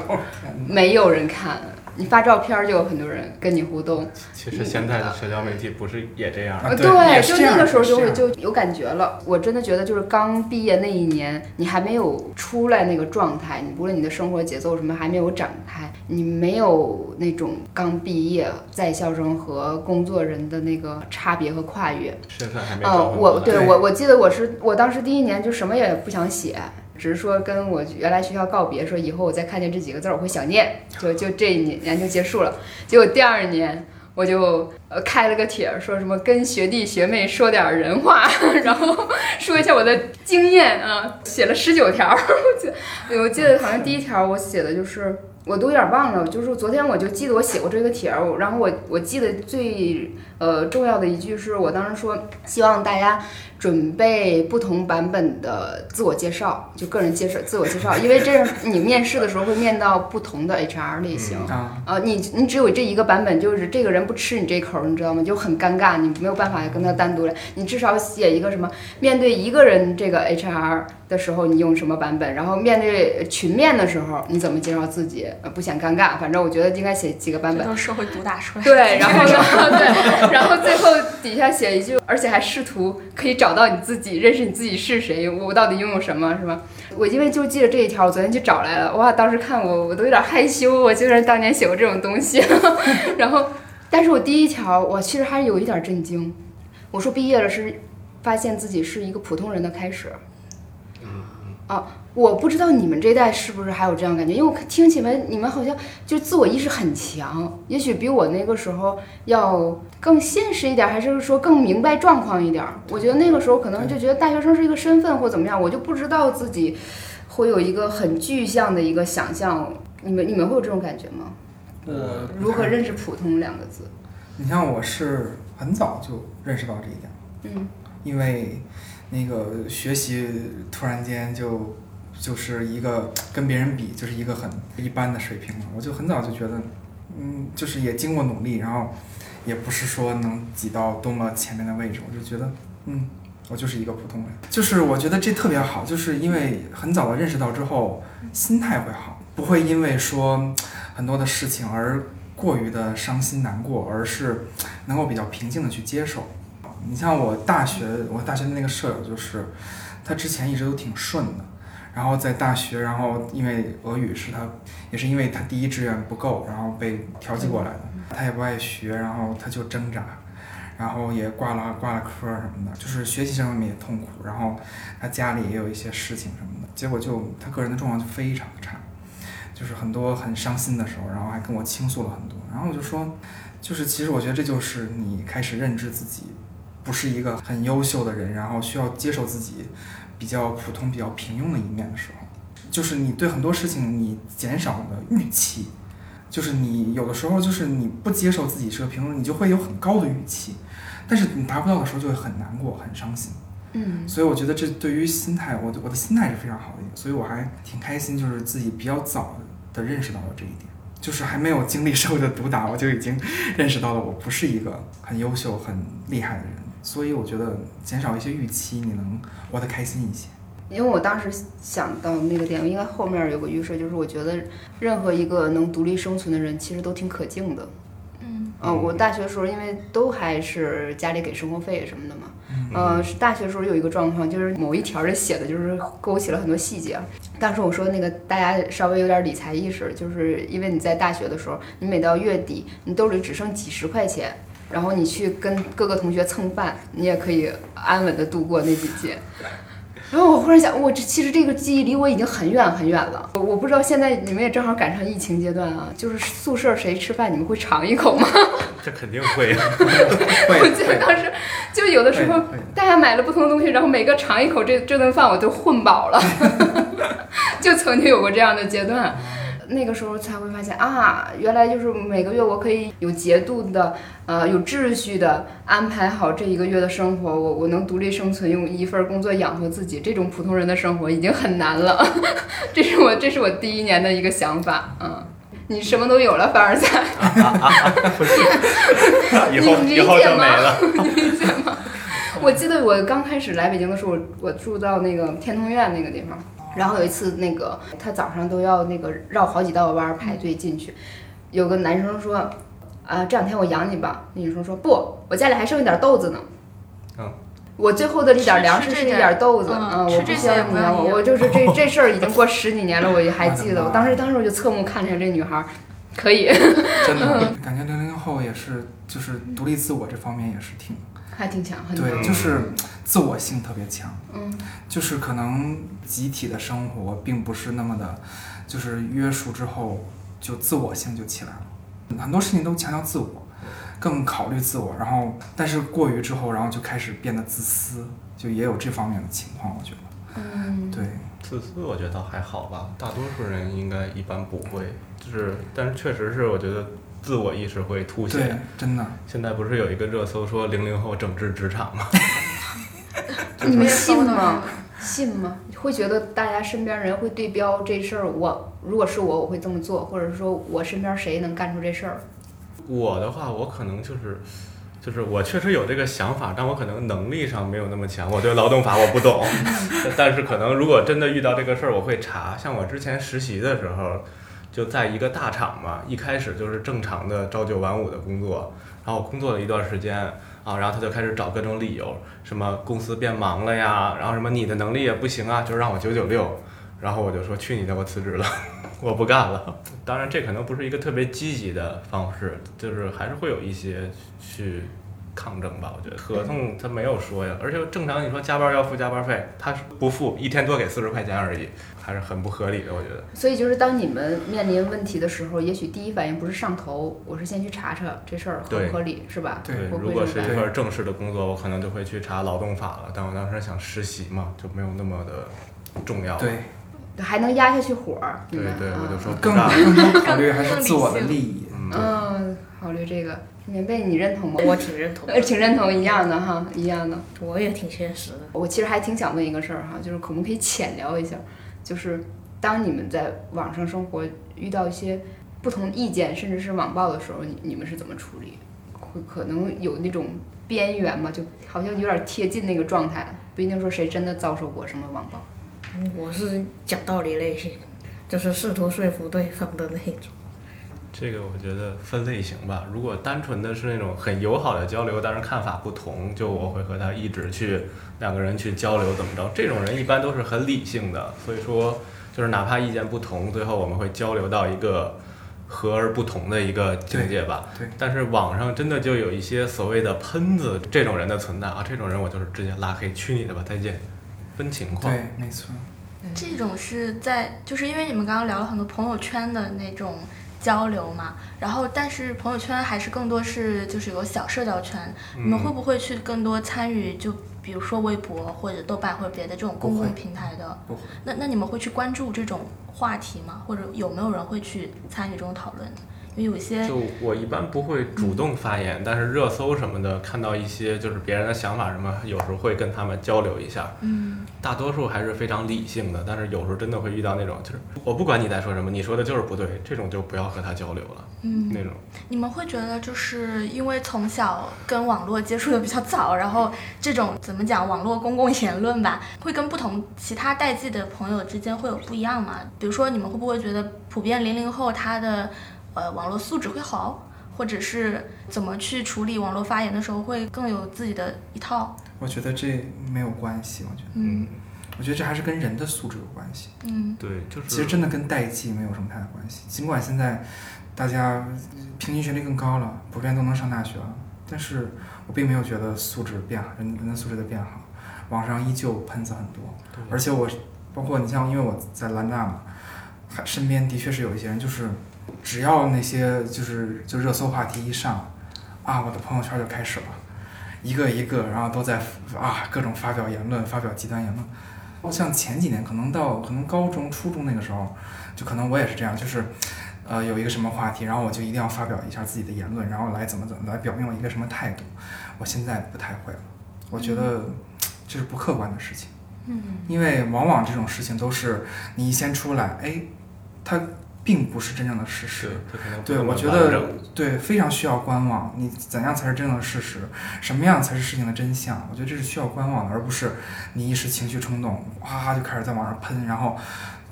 Speaker 2: 没有人看。你发照片就有很多人跟你互动，
Speaker 3: 其实现在的社交媒体不是也这样吗？
Speaker 1: 啊对
Speaker 2: 就那个时候就会就有感觉了。我真的觉得就是刚毕业那一年，你还没有出来那个状态，你无论你的生活节奏什么还没有展开，你没有那种刚毕业在校生和工作人的那个差别和跨越。
Speaker 3: 身份还没找
Speaker 2: 嗯，我对
Speaker 1: 对
Speaker 2: 我我记得我是我当时第一年就什么也不想写，只是说跟我原来学校告别，说以后我再看见这几个字儿我会想念，就就这一年就结束了。结果第二年我就呃开了个帖，说什么跟学弟学妹说点人话，(laughs) 然后说一下我的经验啊，写了十九条。我记得我记得好像第一条我写的就是。我都有点忘了，就是昨天我就记得我写过这个帖儿，然后我我记得最呃重要的一句是我当时说，希望大家准备不同版本的自我介绍，就个人介绍、自我介绍，因为这是你面试的时候会面到不同的 HR 类型。
Speaker 1: 啊，
Speaker 2: 啊，你你只有这一个版本，就是这个人不吃你这口儿，你知道吗？就很尴尬，你没有办法跟他单独来。你至少写一个什么，面对一个人这个 HR 的时候，你用什么版本？然后面对群面的时候，你怎么介绍自己？呃，不显尴尬。反正我觉得应该写几个版本。
Speaker 5: 都是社会毒打出来的。
Speaker 2: 对，然后呢，(laughs) 对，然后最后底下写一句，而且还试图可以找到你自己，认识你自己是谁，我到底拥有什么，是吧？我因为就记得这一条，我昨天去找来了，哇，当时看我我都有点害羞，我竟然当年写过这种东西，(laughs) 然后，但是我第一条我其实还有一点震惊，我说毕业了是发现自己是一个普通人的开始，啊，我不知道你们这一代是不是还有这样感觉，因为我听起来你们好像就自我意识很强，也许比我那个时候要更现实一点，还是说更明白状况一点儿。我觉得那个时候可能就觉得大学生是一个身份或怎么样，我就不知道自己会有一个很具象的一个想象。你们你们会有这种感觉吗？
Speaker 1: 我
Speaker 2: 如何认识“普通”两个字？
Speaker 1: 你像我是很早就认识到这一点，
Speaker 2: 嗯，
Speaker 1: 因为那个学习突然间就就是一个跟别人比就是一个很一般的水平了，我就很早就觉得，嗯，就是也经过努力，然后也不是说能挤到多么前面的位置，我就觉得，嗯，我就是一个普通人，就是我觉得这特别好，就是因为很早的认识到之后，心态会好，不会因为说很多的事情而过于的伤心难过，而是能够比较平静的去接受。你像我大学，我大学的那个舍友就是，他之前一直都挺顺的，然后在大学，然后因为俄语是他，也是因为他第一志愿不够，然后被调剂过来的。他也不爱学，然后他就挣扎，然后也挂了挂了科什么的，就是学习上面也痛苦。然后他家里也有一些事情什么的，结果就他个人的状况就非常的差，就是很多很伤心的时候，然后还跟我倾诉了很多。然后我就说，就是其实我觉得这就是你开始认知自己不是一个很优秀的人，然后需要接受自己比较普通、比较平庸的一面的时候，就是你对很多事情你减少的预期。就是你有的时候就是你不接受自己是个平庸，你就会有很高的预期，但是你达不到的时候就会很难过、很伤心。
Speaker 2: 嗯，
Speaker 1: 所以我觉得这对于心态，我我的心态是非常好的，所以我还挺开心，就是自己比较早的认识到了这一点，就是还没有经历社会的毒打，我就已经认识到了我不是一个很优秀、很厉害的人。所以我觉得减少一些预期，你能活得开心一些。
Speaker 2: 因为我当时想到那个点，应该后面有个预设，就是我觉得任何一个能独立生存的人，其实都挺可敬的。
Speaker 5: 嗯，
Speaker 2: 呃，我大学的时候，因为都还是家里给生活费什么的嘛，呃，是大学的时候有一个状况，就是某一条儿写的，就是勾起了很多细节。当时我说那个大家稍微有点理财意识，就是因为你在大学的时候，你每到月底，你兜里只剩几十块钱，然后你去跟各个同学蹭饭，你也可以安稳的度过那几节。然后我忽然想，我这其实这个记忆离我已经很远很远了。我我不知道现在你们也正好赶上疫情阶段啊，就是宿舍谁吃饭，你们会尝一口吗？
Speaker 3: 这肯定会。
Speaker 1: 啊 (laughs)
Speaker 2: 我记得当时就有的时候大家买了不同的东西，然后每个尝一口这这顿饭，我就混饱了。(laughs) 就曾经有过这样的阶段，那个时候才会发现啊，原来就是每个月我可以有节度的，呃，有秩序的安排好这一个月的生活，我我能独立生存，用一份工作养活自己，这种普通人的生活已经很难了。(laughs) 这是我这是我第一年的一个想法，嗯。你什么都有了，凡尔赛，
Speaker 3: 以后
Speaker 2: 你理
Speaker 3: 以后
Speaker 2: 解吗
Speaker 3: 就没了。(laughs)
Speaker 2: 你理解吗？我记得我刚开始来北京的时候，我我住到那个天通苑那个地方，然后有一次那个他早上都要那个绕好几道弯儿排队进去，有个男生说，啊、这两天我养你吧，那女生说不，我家里还剩一点豆子呢。
Speaker 3: 嗯。
Speaker 2: 我最后的一点粮食是一
Speaker 5: 点
Speaker 2: 点豆子，
Speaker 5: 嗯
Speaker 2: 我不需要你养我，我就是 (laughs) 这这事儿已经过十几年了，我也还记得。
Speaker 1: 我
Speaker 2: 当时当时我就侧目看着这女孩儿，可以，
Speaker 1: 真的 (laughs) 感觉零零后也是，就是独立自我这方面也是挺
Speaker 2: 还挺强，很
Speaker 1: 对，
Speaker 2: 强。
Speaker 1: 就是自我性特别强。
Speaker 2: 嗯，
Speaker 1: 就是可能集体的生活并不是那么的，就是约束之后就自我性就起来了，很多事情都强调自我，更考虑自我，然后但是过于之后，然后就开始变得自私，就也有这方面的情况，我觉得。
Speaker 2: 嗯，
Speaker 1: 对，
Speaker 3: 自私我觉得倒还好吧，大多数人应该一般不会，就是但是确实是我觉得自我意识会凸显。，
Speaker 1: 真的，
Speaker 3: 现在不是有一个热搜说零零后整治职场吗？(laughs)
Speaker 2: 你们信吗？(laughs) 信吗？会觉得大家身边人会对标这事儿，我如果是我，我会这么做，或者说我身边谁能干出这事儿？
Speaker 3: 我的话，我可能就是，就是我确实有这个想法，但我可能能力上没有那么强。我对劳动法我不懂，(laughs) 但是可能如果真的遇到这个事儿，我会查。像我之前实习的时候，就在一个大厂嘛，一开始就是正常的朝九晚五的工作，然后工作了一段时间啊，然后他就开始找各种理由，什么公司变忙了呀，然后什么你的能力也不行啊，就让我九九六。然后我就说去你的，我辞职了，(laughs) 我不干了。当然，这可能不是一个特别积极的方式，就是还是会有一些去抗争吧。我觉得合同他没有说呀，而且正常你说加班要付加班费，他是不付，一天多给四十块钱而已，还是很不合理的。我觉得。
Speaker 2: 所以就是当你们面临问题的时候，也许第一反应不是上头，我是先去查查这事儿合不合理，是吧？
Speaker 1: 对
Speaker 3: 如果是一份正式的工作，我可能就会去查劳动法了。但我当时想实习嘛，就没有那么的重要。
Speaker 1: 对，
Speaker 2: 还能压下去火儿，
Speaker 3: 对对，我就说
Speaker 2: 啊
Speaker 1: 更。更多考虑还是自我的利益。
Speaker 3: 嗯，
Speaker 2: 嗯，考虑这个，棉被你认同吗？
Speaker 4: 我挺认同
Speaker 2: 呃，，挺认同一样的哈，一样的。
Speaker 4: 我也挺现实的。
Speaker 2: 我其实还挺想问一个事儿哈，就是可不可以浅聊一下，就是当你们在网上生活遇到一些不同意见，甚至是网暴的时候，你你们是怎么处理？会可能有那种边缘嘛，就好像有点贴近那个状态，不一定说谁真的遭受过什么网暴。
Speaker 4: 嗯我是讲道理类型，就是试图说服对方的那种。
Speaker 3: 这个我觉得分类型吧。如果单纯的是那种很友好的交流，但是看法不同，就我会和他一直去两个人去交流怎么着。这种人一般都是很理性的，所以说就是哪怕意见不同，最后我们会交流到一个和而不同的一个境界吧。
Speaker 1: 对，
Speaker 3: 但是网上真的就有一些所谓的喷子这种人的存在啊，这种人我就是直接拉黑，去你的吧，再见。分情况。
Speaker 1: 对，没错。
Speaker 5: 这种是在，就是因为你们刚刚聊了很多朋友圈的那种交流嘛，然后但是朋友圈还是更多是就是有小社交圈，你们会不会去更多参与？就比如说微博或者豆瓣或者别的这种公共平台的？那那你们会去关注这种话题吗？或者有没有人会去参与这种讨论？有些，
Speaker 3: 就我一般不会主动发言，但是热搜什么的，看到一些就是别人的想法什么，有时候会跟他们交流一下。
Speaker 5: 嗯，
Speaker 3: 大多数还是非常理性的，但是有时候真的会遇到那种，就是我不管你在说什么，你说的就是不对，这种就不要和他交流了。
Speaker 5: 嗯，
Speaker 3: 那种。
Speaker 5: 你们会觉得就是因为从小跟网络接触的比较早，然后这种怎么讲网络公共言论吧，会跟不同其他代际的朋友之间会有不一样吗？比如说你们会不会觉得普遍零零后他的。呃，网络素质会好，或者是怎么去处理网络发言的时候会更有自己的一套。
Speaker 1: 我觉得这没有关系，我觉得，
Speaker 5: 嗯，
Speaker 1: 我觉得这还是跟人的素质有关系。
Speaker 5: 嗯，
Speaker 3: 对，就是
Speaker 1: 其实真的跟代际没有什么太大关系。尽管现在大家平均学历更高了，普遍都能上大学了，但是我并没有觉得素质变好，人人的素质在变好。网上依旧喷子很多，而且我包括你像，因为我在兰大嘛，还身边的确是有一些人就是。只要那些就是就热搜话题一上，啊，我的朋友圈就开始了，一个一个，然后都在啊各种发表言论，发表极端言论。我像前几年，可能到可能高中、初中那个时候，就可能我也是这样，就是呃有一个什么话题，然后我就一定要发表一下自己的言论，然后来怎么怎么来表明我一个什么态度。我现在不太会了，我觉得这是不客观的事情。
Speaker 5: 嗯，
Speaker 1: 因为往往这种事情都是你一先出来，哎，他。并不是真正的事实，对，我觉得对非常需要观望。你怎样才是真正的事实？什么样才是事情的真相？我觉得这是需要观望的，而不是你一时情绪冲动，哇就开始在网上喷，然后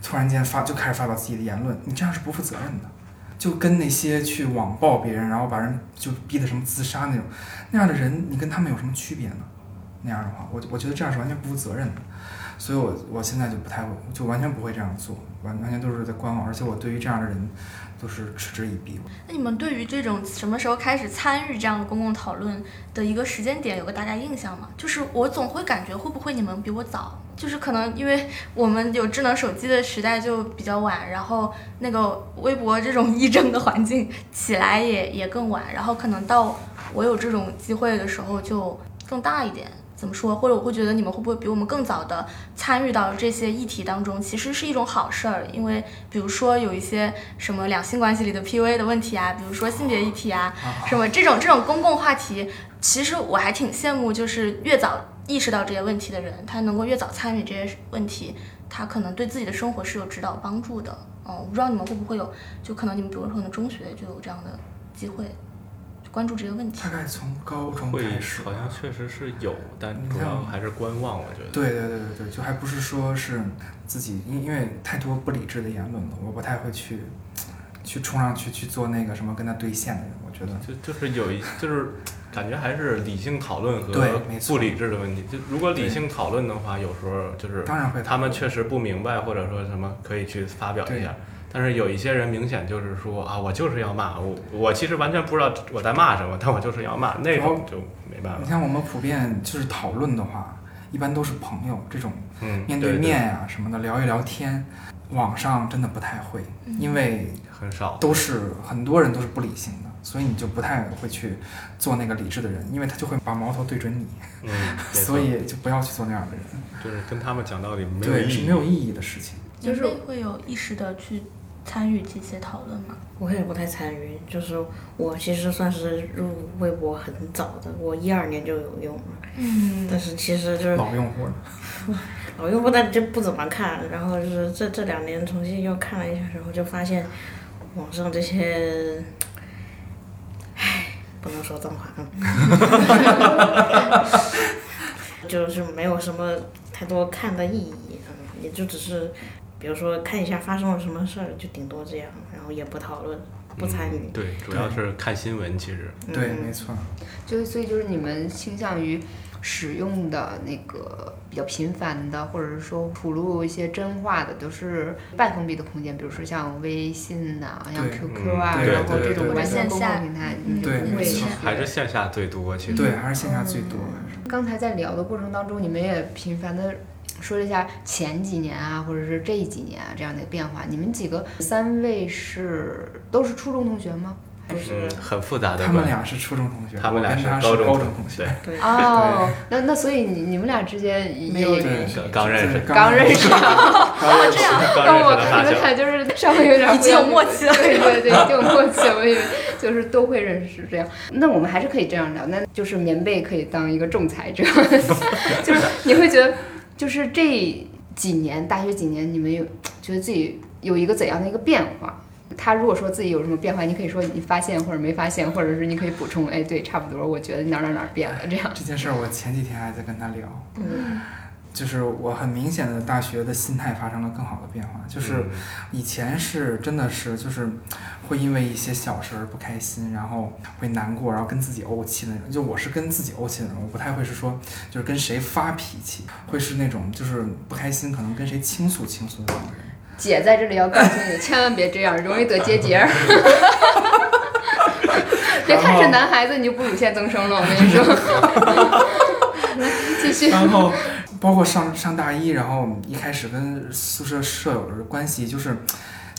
Speaker 1: 突然间发就开始发表自己的言论，你这样是不负责任的。就跟那些去网暴别人，然后把人就逼得什么自杀那种那样的人，你跟他们有什么区别呢？那样的话，我我觉得这样是完全不负责任的。所以，我我现在就不太，就完全不会这样做，完完全都是在观望，而且我对于这样的人都是嗤之以鼻。
Speaker 5: 那你们对于这种什么时候开始参与这样的公共讨论的一个时间点有个大概印象吗？就是我总会感觉会不会你们比我早？就是可能因为我们有智能手机的时代就比较晚，然后那个微博这种 (laughs) 议政的环境起来也也更晚，然后可能到我有这种机会的时候就更大一点。怎么说？或者我会觉得你们会不会比我们更早的参与到这些议题当中？其实是一种好事儿，因为比如说有一些什么两性关系里的 PUA 的问题啊，比如说性别议题啊，什么这种这种公共话题，其实我还挺羡慕，就是越早意识到这些问题的人，他能够越早参与这些问题，他可能对自己的生活是有指导帮助的。哦，我不知道你们会不会有，就可能你们比如说可能中学就有这样的机会。关注这个问题，
Speaker 1: 大概从高中开始，
Speaker 3: 好像确实是有，但主要还是观望。我觉得，
Speaker 1: 对对对对对，就还不是说是自己，因因为太多不理智的言论了，我不太会去去冲上去去做那个什么跟他对线的人。我觉得，
Speaker 3: 就就是有一就是感觉还是理性讨论和不理智的问题。就如果理性讨论的话，有时候就是
Speaker 1: 当然会，
Speaker 3: 他们确实不明白或者说什么可以去发表一下。但是有一些人明显就是说啊，我就是要骂我，我其实完全不知道我在骂什么，但我就是要骂，那种就没办法。
Speaker 1: 你像我们普遍就是讨论的话，一般都是朋友这种，面
Speaker 3: 对
Speaker 1: 面呀什么的聊一聊天，网上真的不太会，因为
Speaker 3: 很少，
Speaker 1: 都是很多人都是不理性的，所以你就不太会去做那个理智的人，因为他就会把矛头对准你，
Speaker 3: 嗯，(laughs)
Speaker 1: 所以就不要去做那样的人，
Speaker 3: 就是跟他们讲道理没有意义，
Speaker 1: 是没有意义的事情，
Speaker 5: 就是会有意识的去。参与这些讨论吗？
Speaker 4: 我也不太参与，就是我其实算是入微博很早的，我一二年就有用了。
Speaker 5: 嗯。
Speaker 4: 但是其实就是
Speaker 1: 老用户了。(laughs)
Speaker 4: 老用户，但就不怎么看。然后就是这这两年重新又看了一下，然后就发现网上这些，唉，不能说脏话。(laughs) (laughs) 就是没有什么太多看的意义，也就只是。比如说看一下发生了什么事儿，就顶多这样，然后也不讨论。不参与。
Speaker 3: 对，主要是看新闻，其实
Speaker 1: 对，
Speaker 4: 嗯
Speaker 1: 没错。
Speaker 2: 就是所以就是你们倾向于使用的那个比较频繁的，或者是说吐露一些真话的，都是半封闭的空间，比如说像微信呐、像 QQ 啊，然后这种完全
Speaker 5: 线下
Speaker 2: 公共平台，你不会
Speaker 3: 还是线下最多。其实
Speaker 1: 对，还是线下最多。
Speaker 2: 刚才在聊的过程当中，你们也频繁的说了一下前几年啊，或者是这几年啊这样的变化。你们几个三位是都是初中同学吗？还是
Speaker 3: 嗯，很复杂的
Speaker 1: 他们。俩是初中同学，
Speaker 3: 他们俩
Speaker 1: 我跟他
Speaker 3: 高中
Speaker 1: 高中同学
Speaker 3: 对。
Speaker 2: 哦，那那所以你你们俩之间
Speaker 4: 没有。
Speaker 3: 刚认识，
Speaker 2: 刚认识，
Speaker 1: 刚认识，
Speaker 3: 刚
Speaker 2: 那我你们俩，就是稍微有点
Speaker 5: 已经有默契了
Speaker 2: 对对对，已经有默契了。我以为就是都会认识这样。那我们还是可以这样聊，那就是棉被可以当一个仲裁者，(laughs) 就是你会觉得，就是这几年大学几年，你们有觉得自己有一个怎样的一个变化？他如果说自己有什么变化，你可以说你发现或者没发现，或者是你可以补充，哎，对，差不多，我觉得哪儿哪儿哪儿变了，这样。
Speaker 1: 这件事儿，我前几天还在跟他聊，
Speaker 4: 嗯，
Speaker 1: 就是我很明显的大学的心态发生了更好的变化，就是
Speaker 3: 嗯
Speaker 1: 以前是真的是就是会因为一些小事儿不开心，然后会难过，然后跟自己怄气的那种。就我是跟自己怄气的那种，我不太会是说就是跟谁发脾气，会是那种就是不开心可能跟谁倾诉倾诉的那种人。
Speaker 2: 姐在这里要告诉你，千万别这样，容易得结节儿。(laughs) 别看是男孩子，你就不乳腺增生了。我跟你说，(laughs) (laughs) 来继续。
Speaker 1: 然后包括上上大一，然后一开始跟宿舍舍友的关系，就是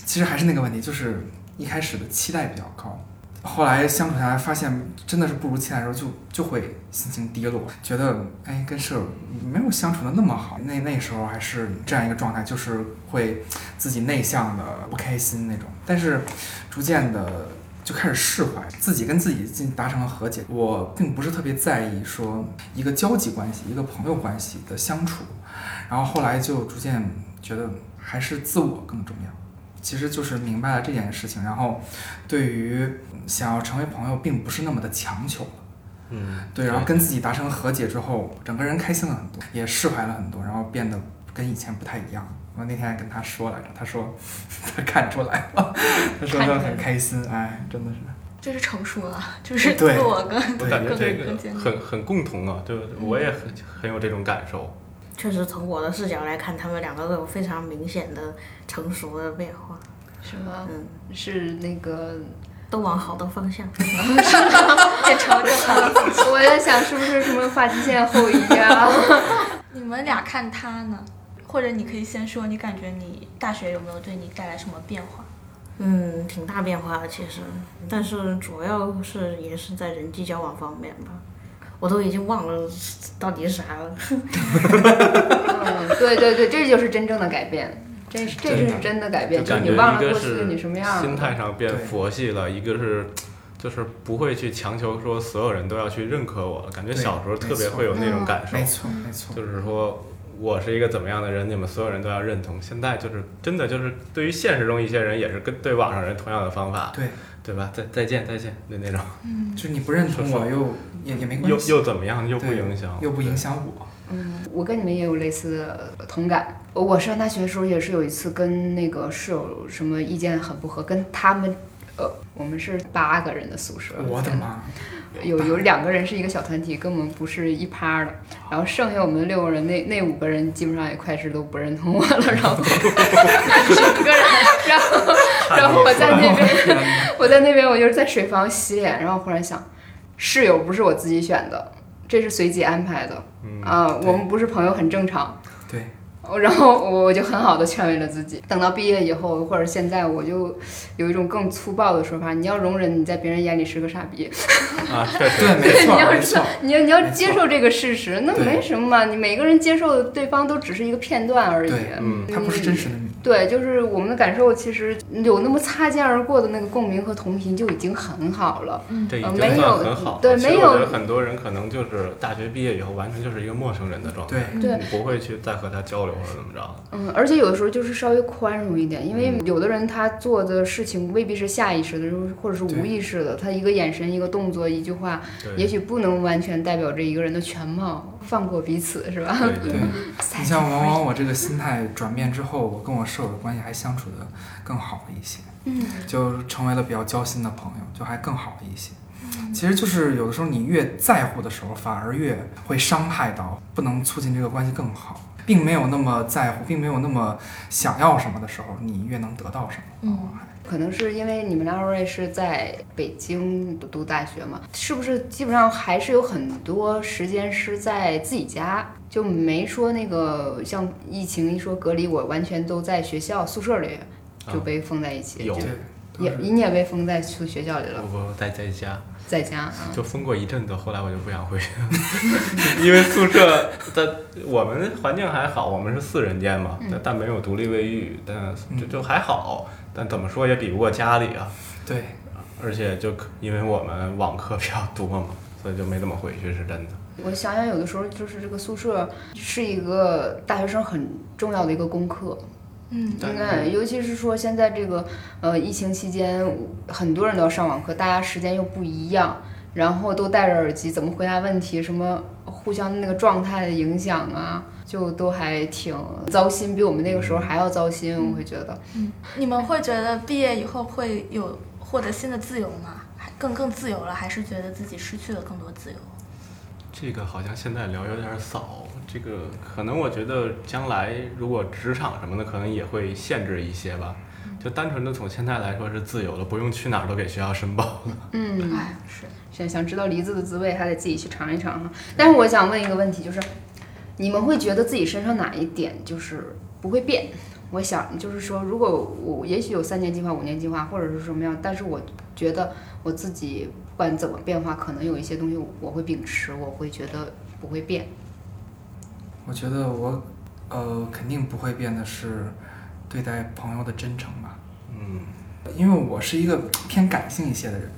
Speaker 1: 其实还是那个问题，就是一开始的期待比较高，后来相处下来发现真的是不如期待的时候，就就会心情低落，觉得哎跟舍友没有相处的那么好。那那时候还是这样一个状态，就是会自己内向的不开心那种，但是逐渐的。就开始释怀，自己跟自己进达成了和解。我并不是特别在意说一个交际关系、一个朋友关系的相处，然后后来就逐渐觉得还是自我更重要。其实就是明白了这件事情，然后对于想要成为朋友，并不是那么的强求了。
Speaker 3: 嗯，
Speaker 1: 对，然后跟自己达成和解之后，整个人开心了很多，也释怀了很多，然后变得跟以前不太一样。我那天还跟他说来着，他说 (laughs) 他 (laughs) 看出来了，他说他很开心，哎，真的是。
Speaker 5: 这是成熟了，(laughs) 就是
Speaker 1: 对
Speaker 5: 自我跟
Speaker 3: 我感觉这个
Speaker 5: 更更
Speaker 3: 很很共同啊，对，我也很很有这种感受。
Speaker 4: 确实从我的视角来看，他们两个都有非常明显的成熟的变化，
Speaker 2: 是吗？
Speaker 4: 嗯，
Speaker 2: 是那个，
Speaker 4: 都往好的方向。
Speaker 5: 变成了更好的。
Speaker 2: 我在想是不是什么发际线后移啊？
Speaker 5: 你们俩看他呢？或者你可以先说，你感觉你大学有没有对你带来什么变化？
Speaker 4: 嗯，挺大变化的其实，但是主要是也是在人际交往方面吧，我都已经忘了到底是啥了。
Speaker 2: 嗯，对对对，这就是真正的改变，这是这是真的改变，就你忘了过去你什么样
Speaker 3: 心。态上变佛系了，一个是就是不会去强求说所有人都要去认可我了，感觉小时候特别会有那种感受
Speaker 1: 没，错，没错。
Speaker 3: 就是说我是一个怎么样的人，你们所有人都要认同。现在就是真的就是对于现实中一些人也是跟对网上人同样的方法，
Speaker 1: 对，
Speaker 3: 对吧？再再见再见的那种，嗯
Speaker 1: 就是你不认同我又也也没关
Speaker 3: 又
Speaker 1: 系，
Speaker 3: 又又怎么样？又不影响，
Speaker 1: 又不影响我。
Speaker 2: 嗯，我跟你们也有类似的同感。我上大学的时候也是有一次跟那个室友什么意见很不合，跟他们，呃，我们是八个人的宿舍，
Speaker 1: 我的妈！
Speaker 2: 有有两个人是一个小团体，根本不是一趴的，然后剩下我们六个人，那那五个人基本上也快是都不认同我了，然后五 (laughs) 个人，然后然后我在那边，我在那边我就是在水房洗脸，然后忽然想，室友不是我自己选的，这是随机安排的
Speaker 3: 嗯，
Speaker 2: 啊，
Speaker 1: 对
Speaker 2: 我们不是朋友很正常。(laughs)
Speaker 1: 对，
Speaker 2: 然后我就很好的劝慰了自己。等到毕业以后，或者现在，我就有一种更粗暴的说法：你要容忍你在别人眼里是个傻逼，
Speaker 3: 啊，(laughs) 确实，
Speaker 1: 对，没错，(laughs)
Speaker 2: 你要
Speaker 1: 没错。
Speaker 2: 你要你要接受这个事实，那没什么嘛。你每个人接受的对方都只是一个片段而已。
Speaker 3: 嗯
Speaker 1: 他不是真实的你。
Speaker 2: 对，就是我们的感受，其实有那么擦肩而过的那个共鸣和同频就已经很好了。
Speaker 3: 这已经很好。
Speaker 2: 对没有
Speaker 3: 我觉得很多人可能就是大学毕业以后，完全就是一个陌生人的状态，
Speaker 1: 对
Speaker 2: 对
Speaker 3: 你不会去再和他交流或者怎么着。
Speaker 2: 嗯，而且有的时候就是稍微宽容一点，因为有的人他做的事情未必是下意识的，就是或者是无意识的，他一个眼神、一个动作、一句话，也许不能完全代表着一个人的全貌。放过彼此是吧？
Speaker 3: 对
Speaker 1: 对，(laughs) 你像往往我这个心态转变之后，我跟我舍友的关系还相处的更好了一些，
Speaker 2: 嗯，
Speaker 1: 就成为了比较交心的朋友，就还更好了一些。其实就是有的时候你越在乎的时候，反而越会伤害到，不能促进这个关系更好，并没有那么在乎，并没有那么想要什么的时候，你越能得到什么。
Speaker 2: 嗯，可能是因为你们两位是在北京读大学嘛，是不是基本上还是有很多时间是在自己家，就没说那个像疫情一说隔离，我完全都在学校宿舍里就被封在一起，
Speaker 3: 有，
Speaker 2: 也你也被封在宿学校里了，
Speaker 3: 不不在在家
Speaker 2: 在家啊。
Speaker 3: 就封过一阵子，后来我就不想回去了，(laughs) 因为宿舍的我们环境还好，我们是四人间嘛，但但没有独立卫浴，但就就还好，但怎么说也比不过家里啊。
Speaker 1: 对，
Speaker 3: 而且就因为我们网课比较多嘛，所以就没怎么回去，是真的。
Speaker 2: 我想想，有的时候就是这个宿舍是一个大学生很重要的一个功课，
Speaker 5: 嗯，
Speaker 2: 应该，尤其是说现在这个呃疫情期间，很多人都要上网课，大家时间又不一样，然后都戴着耳机，怎么回答问题，什么互相那个状态的影响啊，就都还挺糟心，比我们那个时候还要糟心，我会觉得。
Speaker 5: 嗯你们会觉得毕业以后会有获得新的自由吗？还更更自由了，还是觉得自己失去了更多自由？
Speaker 3: 这个好像现在聊有点早，这个可能我觉得将来如果职场什么的，可能也会限制一些吧。就单纯的从现在来说是自由的，不用去哪儿都给学校申报了。
Speaker 2: 嗯，
Speaker 5: 哎，是，
Speaker 2: 想想知道梨子的滋味，还得自己去尝一尝哈。但是我想问一个问题，就是你们会觉得自己身上哪一点就是不会变？我想就是说，如果我也许有三年计划、五年计划，或者是什么样，但是我觉得我自己不管怎么变化，可能有一些东西我会秉持，我会觉得不会变。
Speaker 1: 我觉得我呃肯定不会变的是对待朋友的真诚吧。
Speaker 3: 嗯，
Speaker 1: 因为我是一个偏感性一些的人，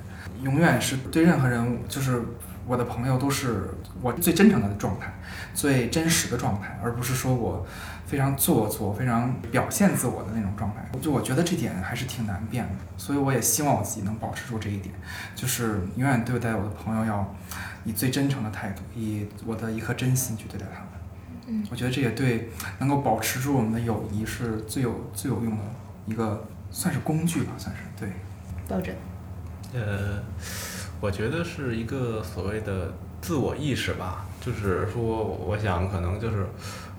Speaker 1: 永远是对任何人，就是我的朋友都是我最真诚的状态，最真实的状态，而不是说我非常做作、非常表现自我的那种状态。就我觉得这点还是挺难变的，所以我也希望我自己能保持住这一点，就是永远对待我的朋友要以最真诚的态度，以我的一颗真心去对待他们。
Speaker 5: 嗯，
Speaker 1: 我觉得这也对能够保持住我们的友谊是最有最有用的一个。算是工具吧，算是对。
Speaker 2: 抱枕。
Speaker 3: 呃，我觉得是一个所谓的自我意识吧，就是说，我想可能就是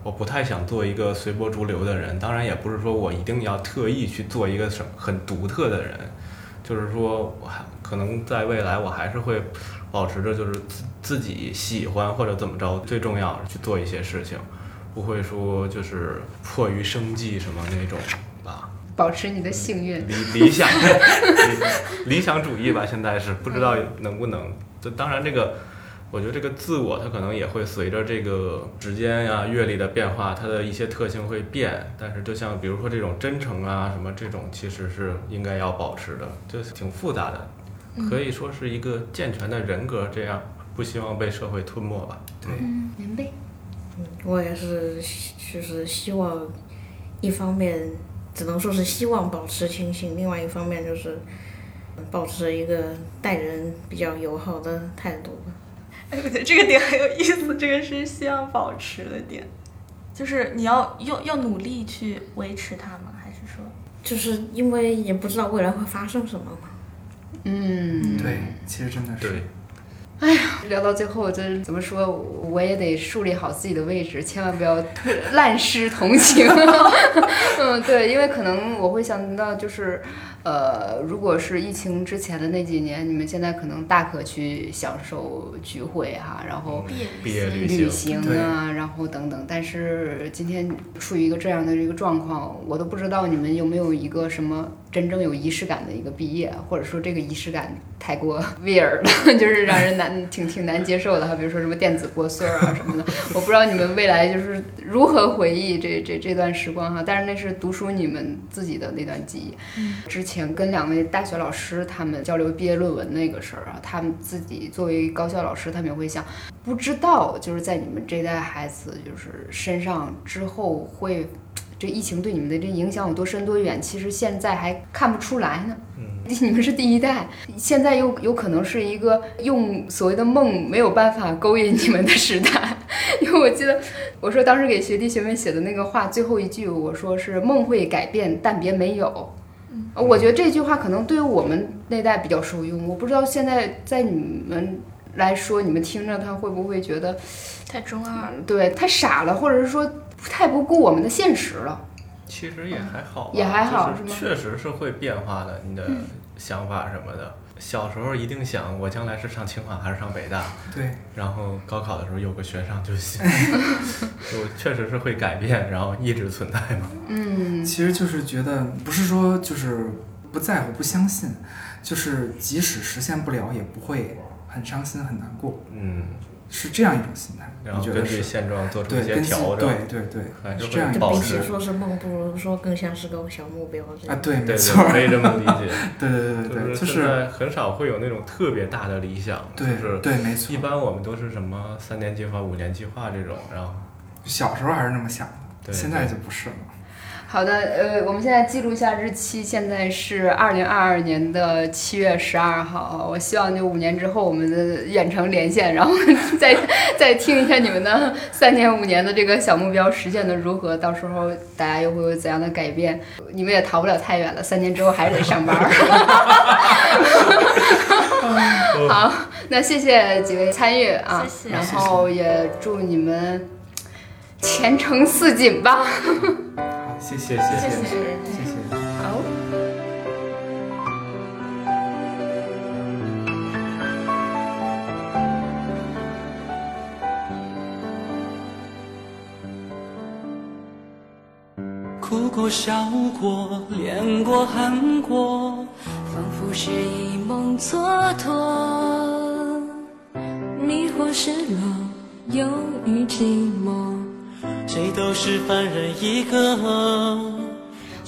Speaker 3: 我不太想做一个随波逐流的人，当然也不是说我一定要特意去做一个什么很独特的人，就是说我还可能在未来我还是会保持着就是自自己喜欢或者怎么着，最重要去做一些事情，不会说就是迫于生计什么那种吧。
Speaker 2: 保持你的幸运，
Speaker 3: 理理想 (laughs) 理理想主义吧，现在是不知道能不能。这当然，这个我觉得这个自我，它可能也会随着这个时间呀、阅历的变化，它的一些特性会变。但是，就像比如说这种真诚啊，什么这种，其实是应该要保持的，就是挺复杂的，可以说是一个健全的人格，这样不希望被社会吞没吧。
Speaker 1: 对，
Speaker 2: 嗯，明白。
Speaker 4: 嗯，我也是，就是希望一方面只能说是希望保持清醒，另外一方面就是保持一个待人比较友好的态度吧。
Speaker 5: 哎，我觉得这个点很有意思，这个是希望保持的点，就是你要要要努力去维持它吗？还是说，
Speaker 4: 就是因为也不知道未来会发生什么嘛。
Speaker 2: 嗯，
Speaker 1: 对，其实真的是。
Speaker 3: 对，
Speaker 2: 聊到最后，真怎么说，我也得树立好自己的位置，千万不要滥施同情。(laughs) 嗯，对，因为可能我会想到，就是，呃，如果是疫情之前的那几年，你们现在可能大可去享受聚会哈、然后
Speaker 3: 旅
Speaker 2: 旅
Speaker 3: 行
Speaker 2: 行啊，然后等等。但是今天处于一个这样的一个状况，我都不知道你们有没有一个什么真正有仪式感的一个毕业，或者说这个仪式感太过 weird 了，(laughs) 就是让人难挺挺难接受的哈。比如说什么电子过岁儿啊什么的，(laughs) 我不知道你们未来就是如何回忆这这这段时光哈。但是那是读书你们自己的那段记忆。之前跟两位大学老师他们交流毕业论文那个事儿啊，他们自己作为高校老师，他们也会想，不知道就是在你们这代孩子就是身上之后会。这疫情对你们的这影响有多深多远？其实现在还看不出来呢。
Speaker 3: 嗯，
Speaker 2: 你们是第一代，现在又有可能是一个用所谓的梦没有办法勾引你们的时代。(laughs) 因为我记得我说当时给学弟学妹写的那个话，最后一句我说是“梦会改变，但别没有”。
Speaker 5: 嗯，
Speaker 2: 我觉得这句话可能对于我们那代比较受用。我不知道现在在你们来说，你们听着他会不会觉得
Speaker 5: 太中二了？
Speaker 2: 对，太傻了，或者是说。太不顾我们的现实了，
Speaker 3: 其实也还好，
Speaker 2: 也还好，
Speaker 3: 是确实是会变化的，你的想法什么的。小时候一定想我将来是上清华还是上北大，
Speaker 1: 对。
Speaker 3: 然后高考的时候有个学上就行，(laughs) 就确实是会改变，然后一直存在嘛。
Speaker 2: 嗯，
Speaker 1: 其实就是觉得不是说就是不在乎、不相信，就是即使实现不了，也不会很伤心、很难过。
Speaker 3: 嗯。
Speaker 1: 是这样一种心态，
Speaker 3: 然后根据现状做出一些
Speaker 1: 调整，对对对，是这样。
Speaker 4: 比起说是梦，不如说更像是个小目标。
Speaker 1: 啊，对，
Speaker 3: 没
Speaker 1: 错，
Speaker 3: 可以这么理解。(laughs)
Speaker 1: 对对对对对，
Speaker 3: 就是很少会有那种特别大的理想，就是
Speaker 1: 对，没错。
Speaker 3: 一般我们都是什么三年计划、五年计划这种，然后
Speaker 1: 小时候还是那么想
Speaker 3: 的，
Speaker 1: 现在就不是了。
Speaker 2: 好的，呃，我们现在记录一下日期，现在是二零二二年的七月十二号。我希望就五年之后我们的远程连线，然后 (laughs) 再 (laughs) 再听一下你们的 (laughs) 三年五年的这个小目标实现的如何，到时候大家又会有怎样的改变？你们也逃不了太远了，三年之后还是得上班。好，那谢谢几位参与啊，然后也祝你们前程似锦吧。
Speaker 1: 谢谢谢谢谢谢
Speaker 2: 好。
Speaker 7: 哭过笑过恋过恨过，仿佛是一梦蹉跎，迷惑失落忧郁寂寞。谁都是凡人一个。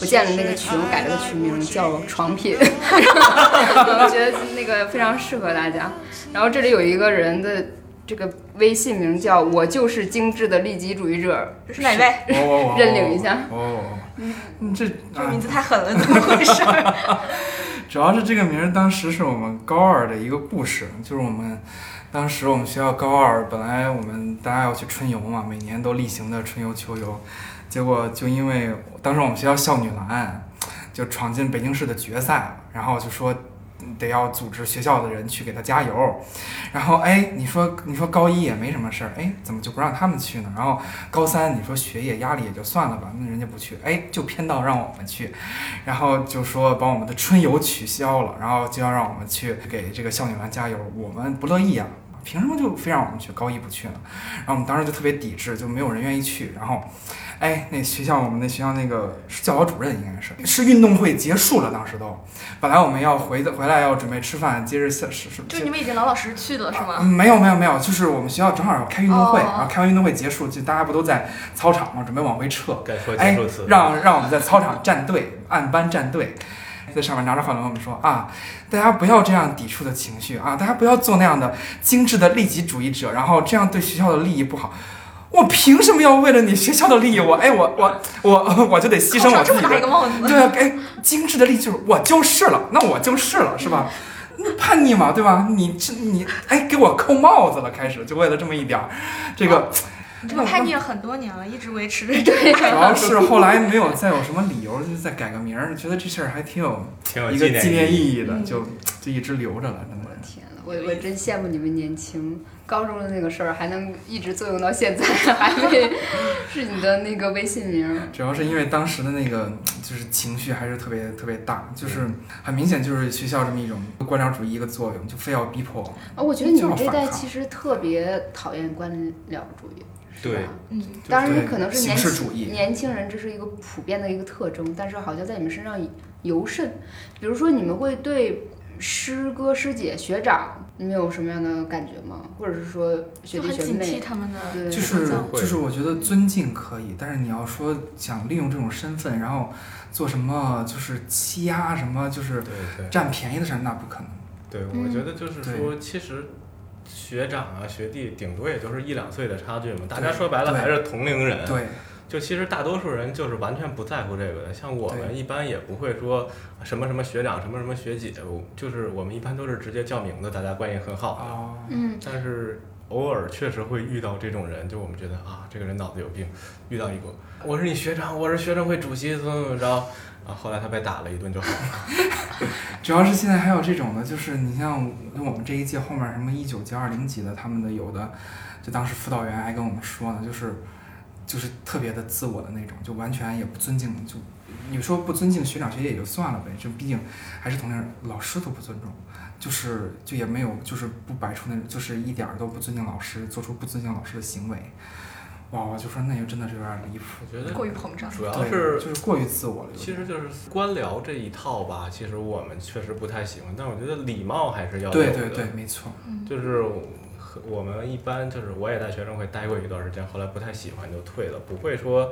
Speaker 2: 我建了那个群，我改了个群名叫“床品”，(laughs) (laughs) 我觉得那个非常适合大家。然后这里有一个人的这个微信名叫“我就是精致的利己主义者”，
Speaker 5: 这是哪位？(laughs)
Speaker 2: 认领一下。
Speaker 1: 哦，这
Speaker 5: 这名字太狠了，怎么回事？
Speaker 1: 主要是这个名当时是我们高二的一个故事，就是我们。当时我们学校高二，本来我们大家要去春游嘛，每年都例行的春游秋游，结果就因为当时我们学校校女篮就闯进北京市的决赛，然后就说。得要组织学校的人去给他加油，然后哎，你说你说高一也没什么事儿，哎，怎么就不让他们去呢？然后高三你说学业压力也就算了吧，那人家不去，哎，就偏到让我们去，然后就说把我们的春游取消了，然后就要让我们去给这个校女篮加油，我们不乐意呀，凭什么就非让我们去？高一不去呢？然后我们当时就特别抵制，就没有人愿意去，然后。哎，那学校我们那学校那个是教导主任，应该是是运动会结束了，当时都，本来我们要回的回来要准备吃饭，接着下是是。
Speaker 5: 就你们已经老老实实去了是吗？
Speaker 1: 没有没有没有，就是我们学校正好要开运动会，然后开完运动会结束，就大家不都在操场嘛，准备往回撤。哎，让让我们在操场站队，按班站队，在上面拿着话筒跟我们说啊，大家不要这样抵触的情绪啊，大家不要做那样的精致的利己主义者，然后这样对学校的利益不好。我凭什么要为了你学校的利益，我哎我我我我就得牺牲我自己？对啊，哎，精致的利益就是我就是了，那我就是了，是吧？叛逆嘛，对吧？你这你哎给我扣帽子了，开始就为了这么一点儿，这个。
Speaker 5: 你这个叛逆了很多年了，一直维持着。(laughs)
Speaker 2: 对，
Speaker 1: 主要是后来没有再有什么理由，就再改个名儿，觉得这事儿还挺有一个纪念意义的，就就一直留着了。真的，
Speaker 2: 天呐，我我真羡慕你们年轻。高中的那个事儿还能一直作用到现在，(laughs) 还会是你的那个微信名。
Speaker 1: 主要是因为当时的那个就是情绪还是特别特别大，就是很明显就是学校这么一种官僚主义一个作用，就非要逼迫。
Speaker 2: 啊，我觉得你们这代其实特别讨厌官僚主义，
Speaker 3: 对，
Speaker 2: 嗯，当然可能是年
Speaker 1: 轻
Speaker 2: 年轻人这是一个普遍的一个特征，但是好像在你们身上尤甚。比如说你们会对。师哥师姐学长，你们有什么样的感觉吗？或者是说学弟学
Speaker 5: 就很警惕
Speaker 2: 妹？
Speaker 5: 他们的
Speaker 2: 对
Speaker 1: 就是就是我觉得尊敬可以，但是你要说想利用这种身份，然后做什么就是欺压什么就是占便宜的事儿，那不可能。
Speaker 3: 对，我
Speaker 2: 嗯
Speaker 3: 觉得就是说，其实学长啊、学弟顶多也就是一两岁的差距嘛，大家说白了还是同龄人。
Speaker 1: 对，
Speaker 3: 就其实大多数人就是完全不在乎这个的，像我们一般也不会说什么什么学长、什么什么学姐，就是我们一般都是直接叫名字，大家关系很好的。
Speaker 1: 哦，
Speaker 2: 嗯，
Speaker 3: 但是偶尔确实会遇到这种人，就我们觉得啊，这个人脑子有病。遇到一个，我是你学长，我是学生会主席，怎么怎么着，啊，后来他被打了一顿就好了。(laughs)
Speaker 1: 主要是现在还有这种的，就是你像我们这一届后面什么一九级、二零级的，他们的有的，就当时辅导员还跟我们说呢，就是就是特别的自我的那种，就完全也不尊敬，就你说不尊敬学长学姐也就算了呗，就毕竟还是同龄人，老师都不尊重，就是就也没有就是不摆出那种，就是一点儿都不尊敬老师，做出不尊敬老师的行为。哇，我就说那就真的是有点离谱，
Speaker 3: 我觉得
Speaker 5: 过于膨胀。
Speaker 3: 主要
Speaker 1: 对，
Speaker 3: 是
Speaker 1: 就是过于自我了。
Speaker 3: 其实就是官僚这一套吧，其实我们确实不太喜欢，但我觉得礼貌还是要有的。
Speaker 1: 对对对，没错。
Speaker 3: 就是我们一般就是我也在学生会待过一段时间，后来不太喜欢就退了，不会说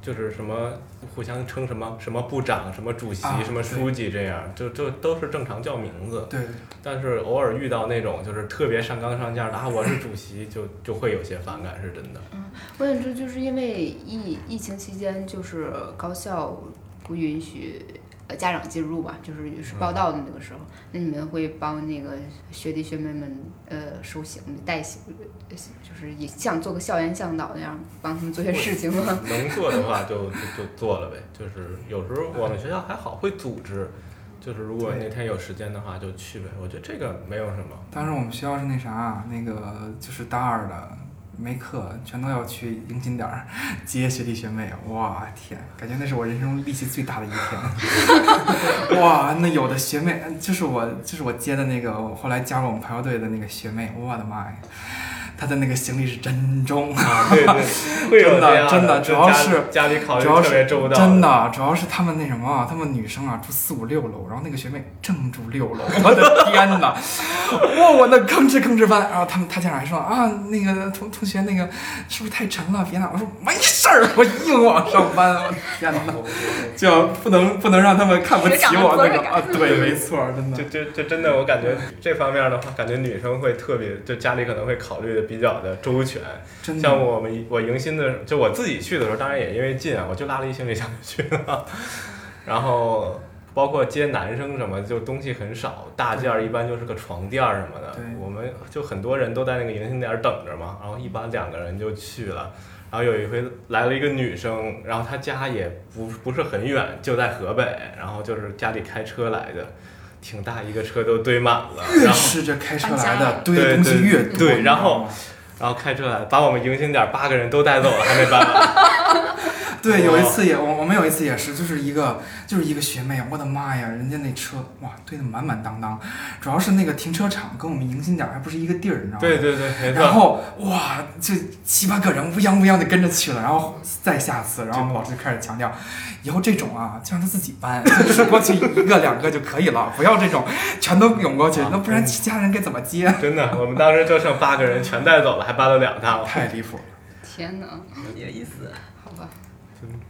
Speaker 3: 就是什么互相称什么什么部长、什么主席、
Speaker 1: 啊
Speaker 3: 什么书记这样，就就都是正常叫名字。
Speaker 1: 对，
Speaker 3: 但是偶尔遇到那种就是特别上纲上线的啊，我是主席，就就会有些反感，是真的。
Speaker 2: 嗯我想这就是因为疫疫情期间，就是高校不允许呃家长进入吧，就是是报道的那个时候，那你们会帮那个学弟学妹们呃收行李、带行李，呃就是也像做个校园向导那样帮他们做些事情吗？(laughs)
Speaker 3: 能做的话就就就做了呗。就是有时候我们学校还好会组织，就是如果那天有时间的话就去呗。我觉得这个没有什么。
Speaker 1: 当时我们学校是那啥，那个就是大二的没课，全都要去迎新点儿 (laughs) 接学弟学妹。哇天，感觉那是我人生中力气最大的一天。(laughs) 哇，那有的学妹就是我，就是我接的那个后来加入我们排球队的那个学妹，我的妈呀！她的那个行李是真重啊！
Speaker 3: 对对，(laughs)
Speaker 1: 真的真的主要是
Speaker 3: 家里考虑
Speaker 1: 主要
Speaker 3: 特别
Speaker 1: 是
Speaker 3: 周到，
Speaker 1: 真的，主要是他们那什么啊，他们女生啊住四五六楼，然后那个学妹正住六楼，(laughs) 我的天哪！哇，我那吭哧吭哧翻，然后他们他家长还说啊，那个同同学那个是不是太沉了？别拿，我说没事儿，我硬往上搬，我天哪！(laughs) 就不能不能让他们看不起我那种啊，对，没错，真的
Speaker 3: 就。就就真的，我感觉这方面的话，感觉女生会特别，就家里可能会考虑的比较的周全。像我们我迎新的，就我自己去的时候，当然也因为近啊，我就拉了一行李箱去了。(laughs) 然后包括接男生什么，就东西很少，大件儿一般就是个床垫儿什么的。我们就很多人都在那个迎新点儿等着嘛，然后一般两个人就去了。然后有一回来了一个女生，然后她家也不不是很远，就在河北，然后就是家里开车来的，挺大一个车都堆满了，
Speaker 1: 越 (laughs)
Speaker 3: 然后
Speaker 1: 是这开车来的堆
Speaker 3: 对
Speaker 1: 东西
Speaker 3: 对
Speaker 1: 越多，
Speaker 3: 对然后然后开车来把我们迎新点八个人都带走了，还没搬完。(laughs)
Speaker 1: 对，有一次也我我们有一次也是，就是一个就是一个学妹，我的妈呀，人家那车哇堆得满满当当，主要是那个停车场跟我们迎新点儿还不是一个地儿，你知道吗？
Speaker 3: 对对对，
Speaker 1: 然后哇，就七八个人乌泱乌泱的跟着去了，然后再下次，然后我们老师就开始强调，以后这种啊，就让他自己搬，就是过去一个两个就可以了，不要这种全都涌过去，那不然其他人该怎么接？
Speaker 3: 真的，我们当时就剩八个人，全带走了，还搬了两趟。
Speaker 1: 太离谱了。
Speaker 2: 天哪，
Speaker 8: 有意思。
Speaker 2: 好吧，
Speaker 3: 嗯